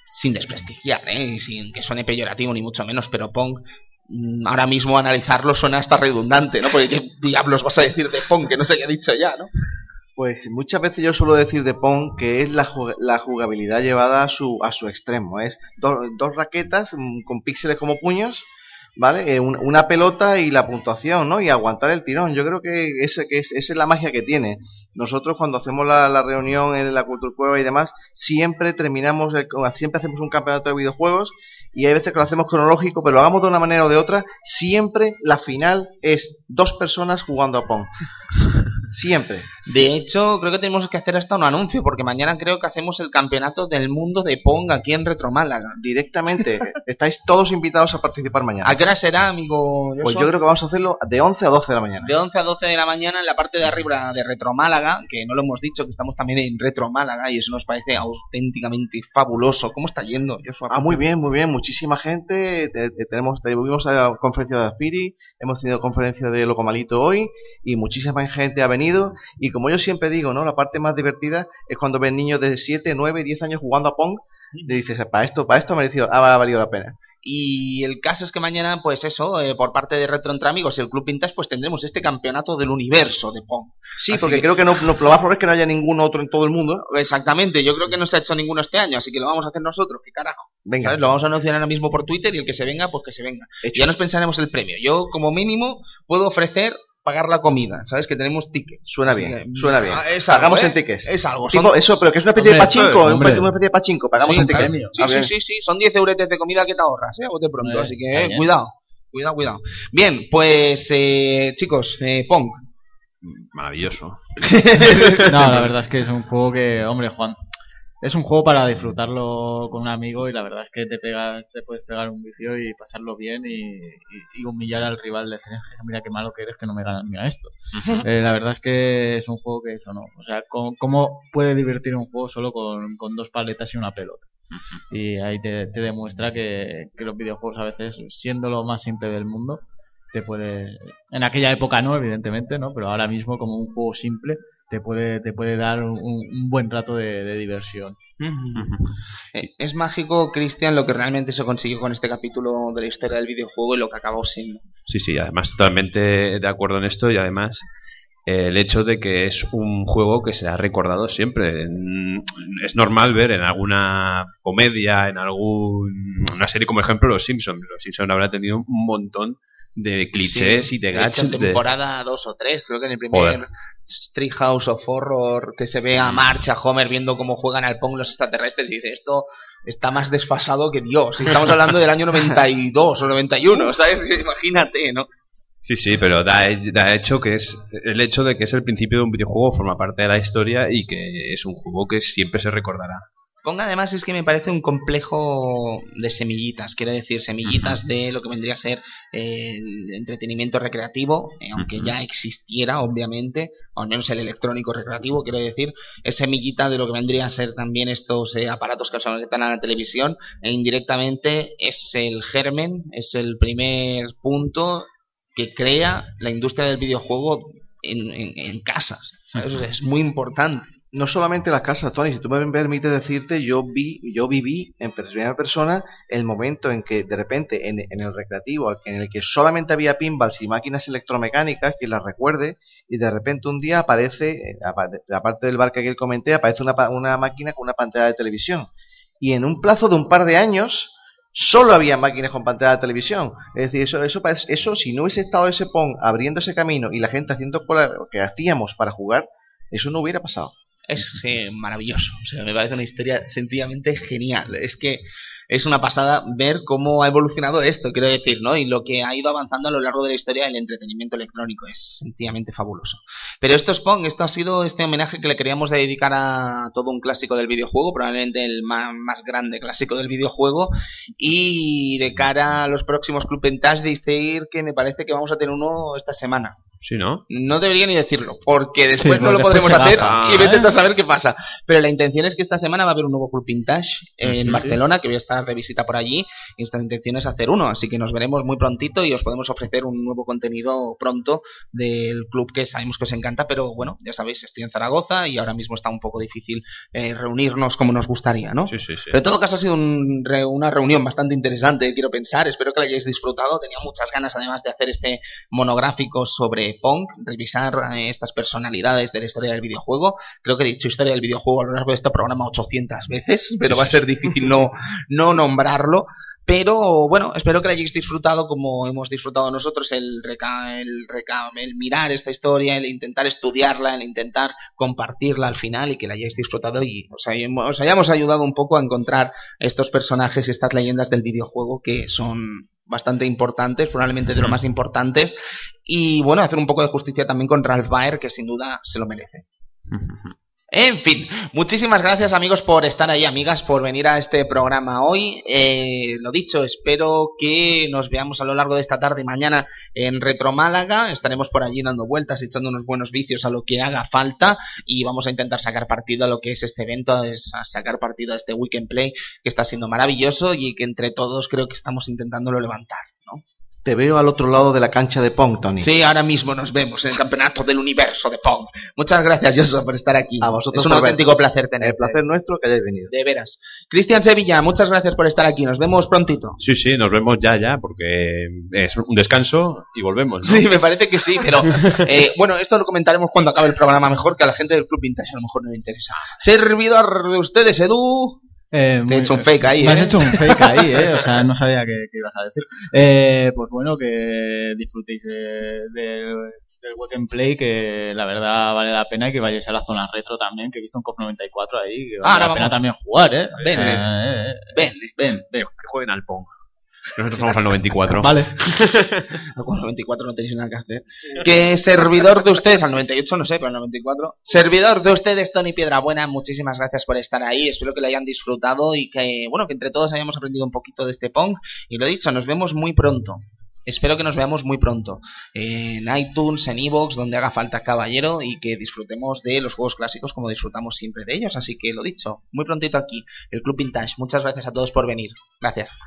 sin desprestigiar, ¿eh? Sin que suene peyorativo ni mucho menos, pero Pong ahora mismo analizarlo suena hasta redundante, ¿no? Porque qué diablos vas a decir de Pong que no se haya dicho ya, ¿no? Pues muchas veces yo suelo decir de Pong que es la, la jugabilidad llevada a su, a su extremo. Es do- dos raquetas mm, con píxeles como puños, ¿vale? Eh, un- una pelota y la puntuación, ¿no? Y aguantar el tirón. Yo creo que, ese, que es, esa es la magia que tiene. Nosotros cuando hacemos la, la reunión en la Cultura Cueva y demás, siempre terminamos, el- siempre hacemos un campeonato de videojuegos y hay veces que lo hacemos cronológico, pero lo hagamos de una manera o de otra, siempre la final es dos personas jugando a Pong. Siempre. De hecho, creo que tenemos que hacer hasta un anuncio, porque mañana creo que hacemos el campeonato del mundo de Pong aquí en Retro Málaga. directamente. Estáis todos invitados a participar mañana. ¿A qué hora será, amigo? Pues yo creo que vamos a hacerlo de 11 a 12 de la mañana. De 11 a 12 de la mañana en la parte de arriba de Retro Málaga, que no lo hemos dicho, que estamos también en Retro Málaga y eso nos parece auténticamente fabuloso. ¿Cómo está yendo, Joshua? Ah, muy bien, muy bien. Muchísima gente. Te- te- tenemos, tuvimos la conferencia de Aspiri, hemos tenido conferencia de Locomalito hoy y muchísima gente ha venido. Y como yo siempre digo, ¿no? La parte más divertida es cuando ves niños de 7, 9, 10 años jugando a Pong. Y dices, para esto, para esto ha merecido, ha valido la pena. Y el caso es que mañana, pues eso, eh, por parte de Retro Entre Amigos y el Club Vintage, pues tendremos este campeonato del universo de Pong. Sí, Así porque que- creo que no, no- lo más probable es que no haya ningún otro en todo el mundo. Exactamente, yo creo que no se ha hecho ninguno este año, así que lo vamos a hacer nosotros, qué carajo. Venga, ¿Sabes? Lo vamos a anunciar ahora mismo por Twitter y el que se venga, pues que se venga. hecho. Ya nos pensaremos el premio. Yo, como mínimo, puedo ofrecer pagar la comida, ¿sabes? Que tenemos tickets. Suena Así bien, que- suena bien. Ah, es algo, Pagamos ¿eh? en tickets. Es algo. Tipo, eso, pero que es una especie de Hombre, pachinko, un- hombre. una especie de pachinko, pagamos Sí, en claro. tickets. Sí, sí, bien. sí, sí, son 10 euretes de comida que te ahorras, ¿eh? O de pronto, Eh, así que eh, bien. cuidado, cuidado, cuidado. Bien, pues eh, chicos, eh, Pong. Maravilloso. No, la verdad es que es un juego que, hombre, Juan, es un juego para disfrutarlo con un amigo y la verdad es que te pega, te puedes pegar un vicio y pasarlo bien y, y- y humillar al rival de decir, mira qué malo que eres que no me ganas ni a esto. Eh, la verdad es que es un juego que eso no, o sea, ¿cómo, cómo puede divertir un juego solo con, con dos paletas y una pelota? Y ahí te, te demuestra que, que los videojuegos a veces, siendo lo más simple del mundo, te puede, en aquella época no, evidentemente, ¿no? Pero ahora mismo como un juego simple te puede, te puede dar un, un buen rato de, de diversión. Eh, Es mágico, Cristian, lo que realmente se consiguió con este capítulo de la historia del videojuego y lo que acabó siendo. Sí, sí, además totalmente de acuerdo en esto y además eh, el hecho de que es un juego que se ha recordado siempre. Es normal ver en alguna comedia, en alguna serie como ejemplo Los Simpsons. Los Simpsons habrá tenido un montón de clichés Sí, y de de hecho, gadgets. en de- temporada 2 o 3, creo que en el primer Joder. Street House of Horror, que se ve a March, a Homer viendo cómo juegan al Pong los extraterrestres y dice, esto está más desfasado que Dios. Y estamos hablando del año 92 o 91, ¿sabes? Imagínate, ¿no? Sí, sí, pero da, da hecho que es el hecho de que es el principio de un videojuego forma parte de la historia y que es un juego que siempre se recordará. Pong además es que me parece un complejo de semillitas, quiero decir, semillitas de lo que vendría a ser eh, el entretenimiento recreativo, eh, aunque ya existiera, obviamente, o al menos el electrónico recreativo, quiero decir, es semillita de lo que vendría a ser también estos eh, aparatos que se están en la televisión, e indirectamente es el germen, es el primer punto que crea la industria del videojuego en, en- en casas. ¿sabes? O sea, es muy importante. No solamente las casas, Tony, si tú me permites decirte, yo vi, yo viví en primera persona el momento en que de repente en, el recreativo, en el que solamente había pinballs y máquinas electromecánicas, que las recuerde, y de repente un día aparece, eh, aparte del bar que aquí comenté, aparece una, una máquina con una pantalla de televisión. Y en un plazo de un par de años, solo había máquinas con pantalla de televisión. Es decir, eso, eso, eso si no hubiese estado ese PON abriendo ese camino y la gente haciendo lo que hacíamos para jugar, eso no hubiera pasado. Es eh, maravilloso. O sea, me parece una historia sencillamente genial. Es que es una pasada ver cómo ha evolucionado esto, quiero decir, ¿no? Y lo que ha ido avanzando a lo largo de la historia del entretenimiento electrónico. Es sencillamente fabuloso. Pero esto es Pong, esto ha sido este homenaje que le queríamos dedicar a todo un clásico del videojuego, probablemente el ma- más, grande clásico del videojuego. Y de cara a los próximos Club Vintage, decir que me parece que vamos a tener uno esta semana. Sí, ¿no? No debería ni decirlo, porque después Sí, no lo podremos hacer y vete ¿eh? a saber qué pasa. Pero la intención es que esta semana va a haber un nuevo Club Vintage en Sí, sí. Barcelona, que voy a estar de visita por allí. Y nuestra intención es hacer uno, así que nos veremos muy prontito y os podemos ofrecer un nuevo contenido pronto del club que sabemos que os encanta. Pero bueno, ya sabéis, estoy en Zaragoza y ahora mismo está un poco difícil eh, reunirnos como nos gustaría, ¿no? Sí, sí, sí. Pero en todo caso ha sido un re- una reunión bastante interesante, quiero pensar. Espero que la hayáis disfrutado. Tenía muchas ganas, además, de hacer este monográfico sobre Pong, revisar eh, estas personalidades de la historia del videojuego. Creo que he dicho historia del videojuego a lo largo de este programa 800 veces, pero va a ser difícil no, no nombrarlo. Pero bueno, espero que la hayáis disfrutado como hemos disfrutado nosotros el, reca el, reca el mirar esta historia, el intentar estudiarla, el intentar compartirla al final y que la hayáis disfrutado y os hayamos, os hayamos ayudado un poco a encontrar estos personajes y estas leyendas del videojuego que son bastante importantes, probablemente de lo más importantes. Y bueno, hacer un poco de justicia también con Ralph Baer, que sin duda se lo merece. En fin, muchísimas gracias amigos por estar ahí, amigas, por venir a este programa hoy. Eh, lo dicho, espero que nos veamos a lo largo de esta tarde y mañana en Retro Málaga. Estaremos por allí dando vueltas, echando unos buenos vicios a lo que haga falta y vamos a intentar sacar partido a lo que es este evento, a sacar partido a este Weekend Play que está siendo maravilloso y que entre todos creo que estamos intentándolo levantar. Te veo al otro lado de la cancha de Pong, Tony. Sí, ahora mismo nos vemos en el campeonato del universo de Pong. Muchas gracias, Joshua, por estar aquí. A vosotros es un auténtico placer tenerte. El placer nuestro que hayáis venido. De veras. Cristian Sevilla, muchas gracias por estar aquí. Nos vemos prontito. Sí, sí, nos vemos ya, ya, porque es un descanso y volvemos. ¿no? Sí, me parece que sí, pero eh, bueno, esto lo comentaremos cuando acabe el programa mejor, que a la gente del Club Vintage a lo mejor no le interesa. Servidor de ustedes, Edu. Eh, Te he hecho un fake ahí, Me has ¿eh? hecho un fake ahí, ¿eh? O sea, no sabía qué, qué ibas a decir. Eh, pues bueno, que disfrutéis de- del del Weekend Play, que la verdad vale la pena y que vayáis a la zona retro también, que he visto un COF 94 ahí, que vale Ahora la pena vamos. también jugar, ¿eh? Ven, Eh, ven. eh, eh. Ven, ven, ven. Que jueguen al Pong. Nosotros vamos al 94. Vale. El 94 no tenéis nada que hacer. Que servidor de ustedes, al 98 no sé, pero al 94. Servidor de ustedes, Tony Piedrabuena, muchísimas gracias por estar ahí. Espero que lo hayan disfrutado y que, bueno, que entre todos hayamos aprendido un poquito de este Pong. Y lo dicho, nos vemos muy pronto. Espero que nos veamos muy pronto en iTunes, en Evox, donde haga falta caballero y que disfrutemos de los juegos clásicos como disfrutamos siempre de ellos. Así que lo dicho, muy prontito aquí, el Club Vintage. Muchas gracias a todos por venir. Gracias.